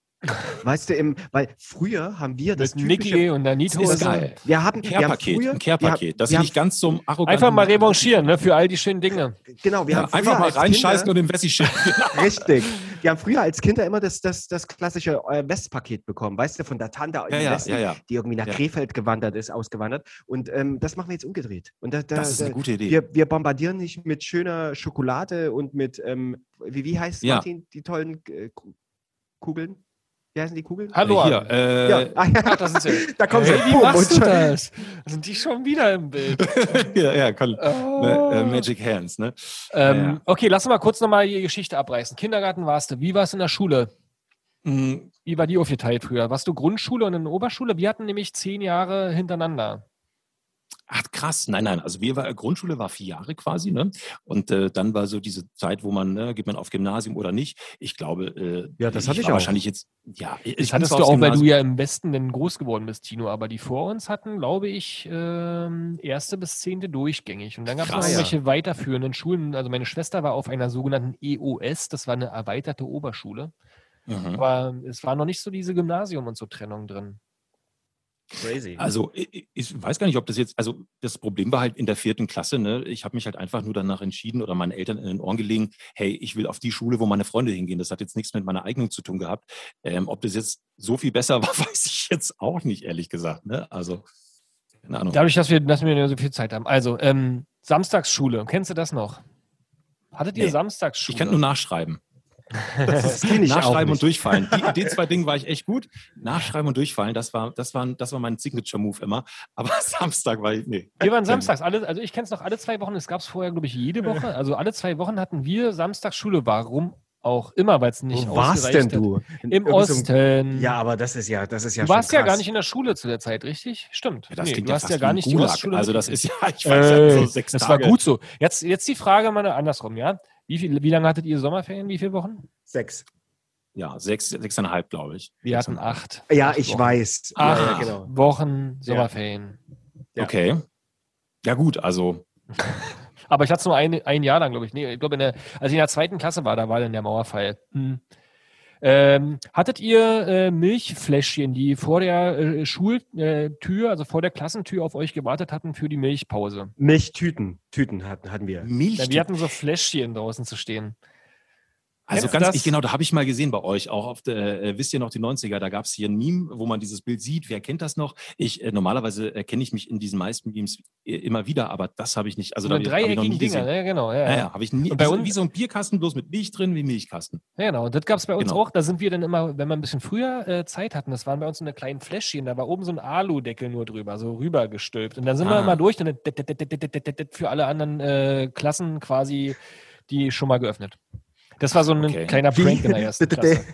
Weißt du, im, weil früher haben wir das mit typische, Niki und der das Nito. ist geil. wir haben, wir haben früher, ein Care-Paket, haben- nicht ganz so arrogant Einfach mal revanchieren, ne, für all die schönen Dinge. genau, wir Ja, haben einfach mal reinscheißen Kinder, und im Wessi schicken. Richtig. Wir haben früher als Kinder immer das, das, das klassische äh, Westpaket bekommen, weißt du, von der Tante im Ja, ja, Westen, ja, ja. die irgendwie nach Ja. Krefeld gewandert ist, ausgewandert. Und ähm, das machen wir jetzt umgedreht. Und da, da, Das ist eine gute Idee. wir, wir bombardieren nicht mit schöner Schokolade und mit, ähm, wie, wie heißt Ja. Martin, die tollen äh, Ku- Kugeln? Wie heißen die Kugeln? Hallo, Hier, äh, ja, ah, ja. Ach, das ist ja. da kommen sie. Hey, wie Boom, machst du das? Sind die schon wieder im Bild? ja, ja, kann, Oh. äh, Magic Hands, ne? Ähm, Ja. Okay, lass uns mal kurz nochmal die Geschichte abreißen. Kindergarten warst du. Wie war es in der Schule? Mm, Wie war die aufgeteilt früher? Warst du Grundschule und in der Oberschule? Wir hatten nämlich zehn Jahre hintereinander. Ach krass, nein, nein. Also wir war Grundschule war vier Jahre quasi, ne? Und äh, dann war so diese Zeit, wo man, ne, geht man auf Gymnasium oder nicht. Ich glaube, äh, Ja, das hatte ich auch. wahrscheinlich jetzt, ja, ich Das hattest du auch, weil du Gymnasium- ja im Westen dann groß geworden bist, Tino. Aber die vor uns hatten, glaube ich, ähm, erste bis zehnte durchgängig. Und dann gab es noch irgendwelche weiterführenden Schulen. Also meine Schwester war auf einer sogenannten EOS, das war eine erweiterte Oberschule. Mhm. Aber es war noch nicht so diese Gymnasium und so Trennung drin. Crazy. Also ich, ich weiß gar nicht, ob das jetzt, also das Problem war halt in der vierten Klasse, ne? Ich habe mich halt einfach nur danach entschieden oder meinen Eltern in den Ohren gelegen, hey, ich will auf die Schule, wo meine Freunde hingehen. Das hat jetzt nichts mit meiner Eignung zu tun gehabt. Ähm, ob das jetzt so viel besser war, weiß ich jetzt auch nicht, ehrlich gesagt. Ne? Also, keine Ahnung. Dadurch, dass wir, dass wir nur so viel Zeit haben. Also, ähm, Samstagsschule, kennst du das noch? Hattet ihr Nee. Samstagsschule? Ich kann nur nachschreiben. Das kenne ich Nachschreiben und durchfallen. Die, die zwei Dinge war ich echt gut. Nachschreiben und durchfallen, das war, das war, das war mein Signature-Move immer. Aber Samstag war ich, nee. Wir waren samstags, alle, also ich kenne es noch alle zwei Wochen, es gab es vorher, glaube ich, jede Woche. Also alle zwei Wochen hatten wir Samstagsschule. Warum auch immer, weil es nicht Wo warst denn du? In Im Osten. Ja, aber das ist ja, das ist ja du warst ja gar nicht in der Schule zu der Zeit, richtig? Stimmt. Ja, das Nee, klingt du ja hast fast ja gar nicht die Gulag. Ostschule Also das ist ja, ich weiß ja, Äh, so sechs das Tage. war gut so. Jetzt, jetzt die Frage mal andersrum, ja? Wie, viel, wie lange hattet ihr Sommerferien? Wie viele Wochen? Sechs. Ja, sechs, sechseinhalb, glaube ich. Wir hatten acht. Ja, Acht ich Wochen. weiß. Acht Ja, ja, genau. Wochen Sommerferien. Ja. Okay. Ja, gut, also Aber ich hatte es nur ein, ein Jahr lang, glaube ich. Nee, ich glaube, in der, als ich in der zweiten Klasse war, da war dann der Mauerfall. Hm. Ähm, hattet ihr äh, Milchfläschchen, die vor der äh, Schultür, also vor der Klassentür auf euch gewartet hatten für die Milchpause? Milchtüten. Tüten hatten, hatten wir. Milch. Ja, wir hatten so Fläschchen draußen zu stehen. Also Kennst ganz, ich, genau, da habe ich mal gesehen bei euch, auch auf der, äh, wisst ihr noch, die 90er, da gab es hier ein Meme, wo man dieses Bild sieht. Wer kennt das noch? Ich, äh, normalerweise äh, erkenne ich mich in diesen meisten Memes äh, immer wieder, aber das habe ich nicht. Also mit da dreieckigen hab ich noch nie gesehen. Ja, genau. Ja, ja. habe ich nie. Bei uns, wie so ein Bierkasten, bloß mit Milch drin, wie Milchkasten. Ja, genau, das gab es bei uns genau. auch. Da sind wir dann immer, wenn wir ein bisschen früher äh, Zeit hatten, das waren bei uns so eine kleinen Fläschchen, da war oben so ein Aludeckel nur drüber, so rübergestülpt. Und dann sind ah. wir immer durch, dann für alle anderen Klassen quasi die schon mal geöffnet. Das war so ein Okay. kleiner Wie? Prank in der ersten Klasse.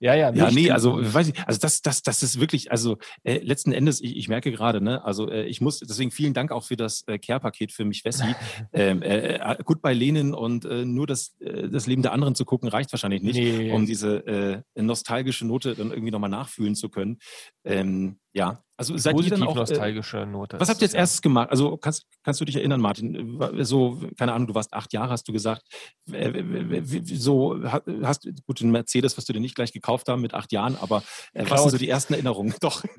Ja, ja. Ja, nee, also weiß ich, also das, das, das ist wirklich, also äh, letzten Endes, ich, ich merke gerade, ne, also äh, ich muss, deswegen vielen Dank auch für das äh, Care-Paket für mich, Wessi. ähm, äh, äh, gut bei Lenin und äh, nur das, äh, das Leben der anderen zu gucken, reicht wahrscheinlich nicht, Nee. um diese äh, nostalgische Note dann irgendwie nochmal nachfühlen zu können. Ähm, ja, also seid ihr Positiv dann auch. Äh, nostalgische Note. was habt ihr jetzt erstes gemacht? Also kannst, kannst du dich erinnern, Martin? So, keine Ahnung, du warst acht Jahre, hast du gesagt. So ha- hast gut den Mercedes, was du dir nicht gleich gekauft haben mit acht Jahren, aber äh, was sind so die ersten Erinnerungen? Doch.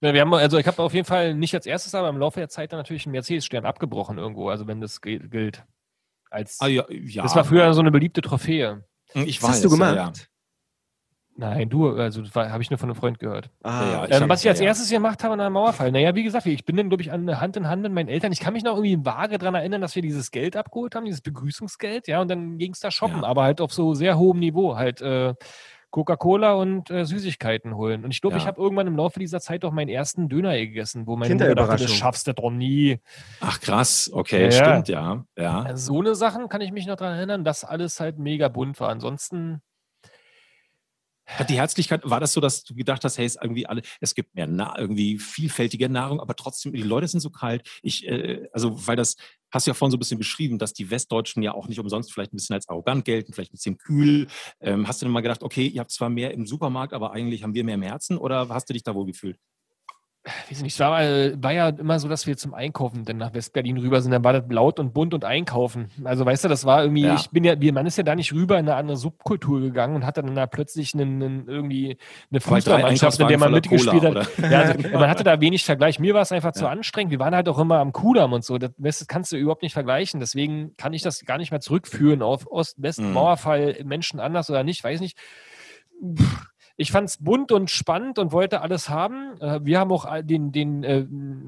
Ja, wir haben, also ich habe auf jeden Fall nicht als erstes, aber im Laufe der Zeit dann natürlich einen Mercedes-Stern abgebrochen irgendwo, also wenn das gilt. Als, Ah, ja, ja. Das war früher so eine beliebte Trophäe. Ich Was weiß, hast du gemacht? Ja, ja. Nein, du, also habe ich nur von einem Freund gehört. Ah, Ja, Ich Ähm, was ich als ja, erstes gemacht habe nach dem Mauerfall, naja, wie gesagt, ich bin dann, glaube ich, an Hand in Hand mit meinen Eltern. Ich kann mich noch irgendwie vage daran erinnern, dass wir dieses Geld abgeholt haben, dieses Begrüßungsgeld, ja, und dann ging es da shoppen, Ja. aber halt auf so sehr hohem Niveau, halt äh, Coca-Cola und äh, Süßigkeiten holen. Und ich glaube, Ja. ich habe irgendwann im Laufe dieser Zeit auch meinen ersten Döner gegessen, wo meine Mutter dachte, das schaffst du doch nie. Ach krass, okay, Ja. stimmt, ja. ja. Also so eine Sachen kann ich mich noch daran erinnern, dass alles halt mega bunt war. Ansonsten, Hat die Herzlichkeit, war das so, dass du gedacht hast, hey, es irgendwie alle, es gibt mehr Na irgendwie vielfältige Nahrung, aber trotzdem, die Leute sind so kalt. Ich, äh, also, weil das, hast du ja vorhin so ein bisschen beschrieben, dass die Westdeutschen ja auch nicht umsonst vielleicht ein bisschen als arrogant gelten, vielleicht ein bisschen kühl. Ähm, hast du denn mal gedacht, okay, ihr habt zwar mehr im Supermarkt, aber eigentlich haben wir mehr im Herzen oder hast du dich da wohl gefühlt? Weiß nicht, es war, äh, war ja immer so, dass wir zum Einkaufen dann nach Westberlin rüber sind. Dann war das laut und bunt und einkaufen. Also weißt du, das war irgendwie, Ja. ich bin ja, wir- man ist ja da nicht rüber in eine andere Subkultur gegangen und hat dann da plötzlich einen, einen, irgendwie eine Fußballmannschaft, in der man mitgespielt Cola, hat. Ja, also, man hatte da wenig Vergleich. Mir war es einfach zu Ja. anstrengend. Wir waren halt auch immer am Kudamm und so. Das, das kannst du überhaupt nicht vergleichen. Deswegen kann ich das gar nicht mehr zurückführen auf Ost, West, Mhm. Menschen anders oder nicht, weiß nicht. Pff, Ich fand es bunt und spannend und wollte alles haben. Äh, Wir haben auch den, den äh,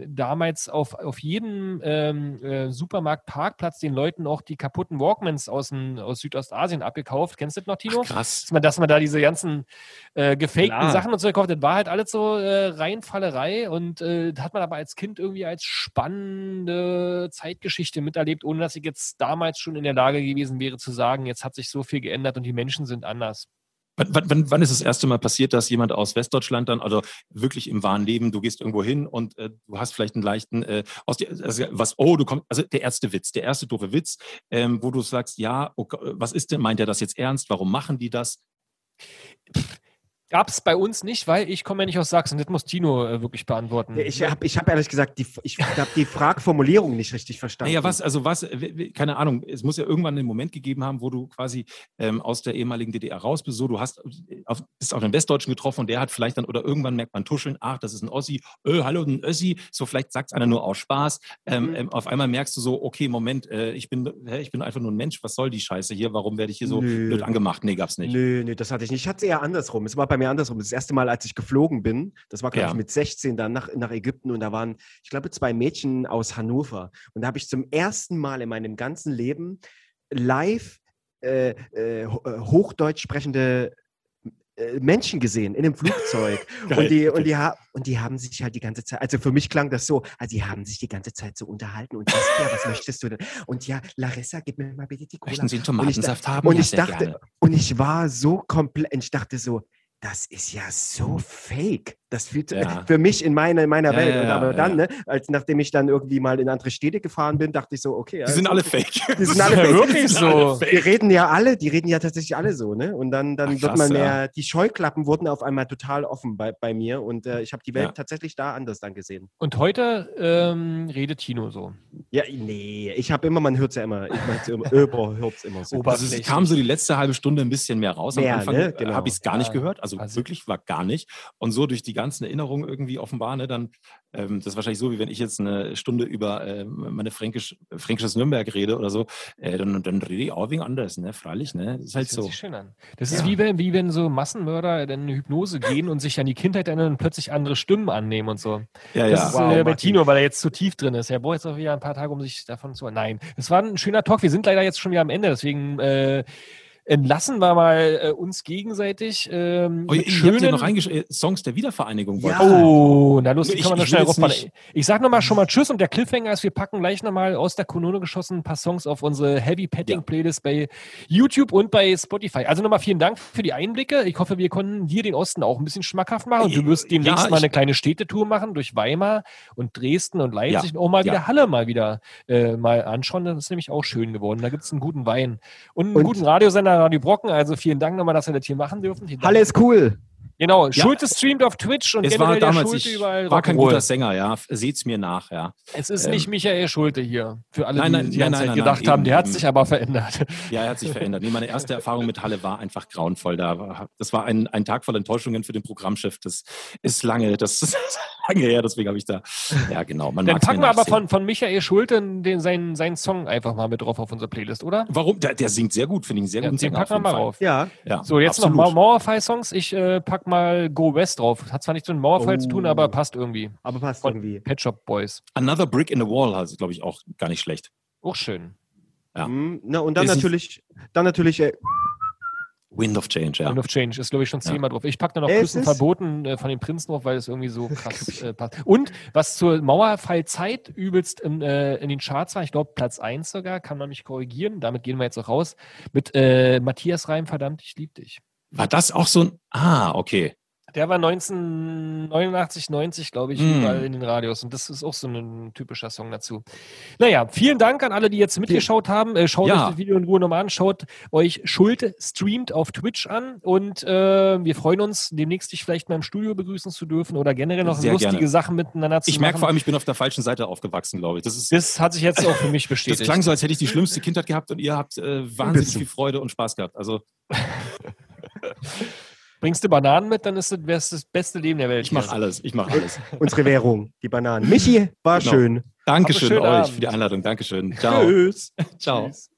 damals auf, auf jedem ähm, äh, Supermarkt-Parkplatz den Leuten auch die kaputten Walkmans aus, dem, aus Südostasien abgekauft. Kennst du das noch, Tino? Ach, krass. dass man, dass man da diese ganzen äh, gefakten Klar. Sachen und so gekauft hat, war halt alles so äh, Reinfallerei und äh, das hat man aber als Kind irgendwie als spannende Zeitgeschichte miterlebt, ohne dass ich jetzt damals schon in der Lage gewesen wäre zu sagen, jetzt hat sich so viel geändert und die Menschen sind anders. Wann, wann- wann, ist das erste Mal passiert, dass jemand aus Westdeutschland dann, also wirklich im wahren Leben, du gehst irgendwo hin und äh, du hast vielleicht einen leichten, äh, aus der, also was, oh, du kommst, also der erste Witz, der erste doofe Witz, ähm, wo du sagst, ja, okay, was ist denn, meint er das jetzt ernst? Warum machen die das? Gab es bei uns nicht, weil ich komme ja nicht aus Sachsen. Das muss Tino äh, wirklich beantworten. Ich habe ich hab ehrlich gesagt, die, ich habe die Fragformulierung nicht richtig verstanden. Naja, was, also was, keine Ahnung, es muss ja irgendwann einen Moment gegeben haben, wo du quasi ähm, aus der ehemaligen DDR raus bist, so, du hast äh, auf, bist auf einen Westdeutschen getroffen und der hat vielleicht dann, oder irgendwann merkt man tuscheln, ach, das ist ein Ossi, äh, hallo, ein Össi, so vielleicht sagt es einer nur aus Spaß, ähm, Mhm. ähm, auf einmal merkst du so, okay, Moment, äh, ich bin, hä, ich bin einfach nur ein Mensch, was soll die Scheiße hier, warum werde ich hier so Nö. blöd angemacht? Nee, gab's nicht. Nö, nö, das hatte ich nicht. Ich hatte es eher andersrum. Es war bei mir andersrum. Das erste Mal, als ich geflogen bin, das war, glaube Ja. ich, mit 16 dann nach, nach Ägypten und da waren, ich glaube, zwei Mädchen aus Hannover. Und da habe ich zum ersten Mal in meinem ganzen Leben live äh, äh, äh, Hochdeutsch sprechende äh, Menschen gesehen in einem Flugzeug. Geil. und, die, und, die und die haben sich halt die ganze Zeit, also für mich klang das so, also die haben sich die ganze Zeit so unterhalten und das, ja, was möchtest du denn? Und ja, Larissa, gib mir mal bitte die Cola. Möchten Sie einen Und ich Tomatensaft haben? Und Ja, ich dachte, gerne. und ich war so komplett, ich dachte so, das ist ja so fake. Das fühlt Ja. für mich in meiner, in meiner Ja, Welt. ja, aber dann, ja. ne, als nachdem ich dann irgendwie mal in andere Städte gefahren bin, dachte ich so, okay. Die also, sind alle fake. Die sind alle fake. wirklich so. Die reden ja alle, die reden ja tatsächlich alle so, ne? Und dann, dann Ach, wird krass, man ja. mehr, die Scheuklappen wurden auf einmal total offen bei, bei mir und äh, ich habe die Welt Ja. tatsächlich da anders dann gesehen. Und heute ähm, redet Tino so. Ja, nee, ich habe immer, man hört es ja immer, ich immer, über hört es immer so. Also es kam so die letzte halbe Stunde ein bisschen mehr raus. Am Mehr, Anfang ne? Genau. habe ich es gar nicht gehört. Also, Also- wirklich war gar nicht. Und so durch die ganzen Erinnerungen irgendwie offenbar, ne, dann ähm, das ist wahrscheinlich so, wie wenn ich jetzt eine Stunde über äh, meine Fränkisch, fränkisches Nürnberg rede oder so, äh, dann, dann rede ich auch wegen anders, ne? Freilich, ne? Das ist halt Das hört so. sich schön an. Das ist wie wenn, wie wenn so Massenmörder in eine Hypnose gehen und sich an die Kindheit erinnern und plötzlich andere Stimmen annehmen und so. Ja, Das ja. ist Wow, äh, bei. Tino, weil er jetzt zu tief drin ist. Er braucht jetzt auch wieder ein paar Tage, um sich davon zu. Nein, es war ein schöner Talk. Wir sind leider jetzt schon wieder am Ende, deswegen äh, entlassen wir mal äh, uns gegenseitig. Ähm, Oh, ja schönen- noch reingeschrieben, Songs der Wiedervereinigung. Ja. Oh, na los, die Ich- kann man noch ich schnell raufpacken. nicht- Ich sag nochmal schon mal Tschüss und der Cliffhanger ist, wir packen gleich nochmal aus der Kanone geschossen ein paar Songs auf unsere Heavy Petting Ja. Playlist bei YouTube und bei Spotify. Also nochmal vielen Dank für die Einblicke. Ich hoffe, wir konnten dir den Osten auch ein bisschen schmackhaft machen und du wirst demnächst Ja, mal ich- eine kleine Städtetour machen durch Weimar und Dresden und Leipzig Ja, und auch mal ja. wieder Halle mal wieder äh, mal anschauen. Das ist nämlich auch schön geworden. Da gibt es einen guten Wein und einen Und- guten Radiosender Radio Brocken. Also vielen Dank nochmal, dass wir das hier machen dürfen. Halle ist cool. Genau, Schulte streamt auf Twitch und Es war der damals, Schulte ich überall war kein guter Sänger, ja. Seht's mir nach, ja. Es ist Ähm, nicht Michael Schulte hier. Für alle, Nein, die nein, die nein, ganze nein, Zeit nein, gedacht nein, haben, der eben, hat eben. sich aber verändert. Ja, er hat sich verändert. Nee, meine erste Erfahrung mit Halle war einfach grauenvoll. Da war, das war ein, ein Tag voll Enttäuschungen für den Programmchef. Das ist lange, das ist lange her, deswegen habe ich da. Ja, genau. Man Dann packen wir aber von, von Michael Schulte den, seinen, seinen Song einfach mal mit drauf auf unsere Playlist, oder? Warum? Der, der singt sehr gut, finde ich einen sehr Ja, guten den Sänger. packen wir mal jeden Fall. rauf. Ja. Ja, So, jetzt absolut. noch Mau- Mauerfall-Songs. Ich äh, pack mal Go West drauf. Hat zwar nichts mit dem Mauerfall zu tun, Oh. aber passt irgendwie. Aber passt Von irgendwie. Pet Shop Boys. Another Brick in the Wall, also glaube ich auch gar nicht schlecht. Auch schön. Ja. Mhm. Na, und dann Ist natürlich, dann natürlich, äh, Wind of Change, ja. Wind of Change ist, glaube ich, schon Ja. zehnmal drauf. Ich packe da noch Es Küssen verboten äh, von den Prinzen drauf, weil es irgendwie so krass äh, passt. Und was zur Mauerfallzeit übelst in, äh, in den Charts war, ich glaube Platz 1 sogar, kann man mich korrigieren, damit gehen wir jetzt auch raus, mit äh, Matthias Reim, verdammt, ich lieb dich. War das auch so ein. Ah, okay. Der war 1989, 90, glaube ich, Mm. überall in den Radios. Und das ist auch so ein typischer Song dazu. Naja, vielen Dank an alle, die jetzt mitgeschaut haben. Äh, schaut Ja. euch das Video in Ruhe nochmal an. Schaut euch Schulte streamt auf Twitch an. Und äh, wir freuen uns, demnächst dich vielleicht mal im Studio begrüßen zu dürfen oder generell noch Sehr lustige gerne. Sachen miteinander zu Ich machen. merke vor allem, ich bin auf der falschen Seite aufgewachsen, glaube ich. Das ist. das hat sich jetzt auch für mich Das bestätigt. klang so, als hätte ich die schlimmste Kindheit gehabt und ihr habt äh, wahnsinnig viel Freude und Spaß gehabt. Also Bringst du Bananen mit, dann ist das, das beste Leben der Welt. ich mache alles, ich mache alles. unsere Währung, die Bananen. Michi, war Genau. schön. Dankeschön euch Abend. für die Einladung. Dankeschön. Ciao. Tschüss. Ciao. Tschüss.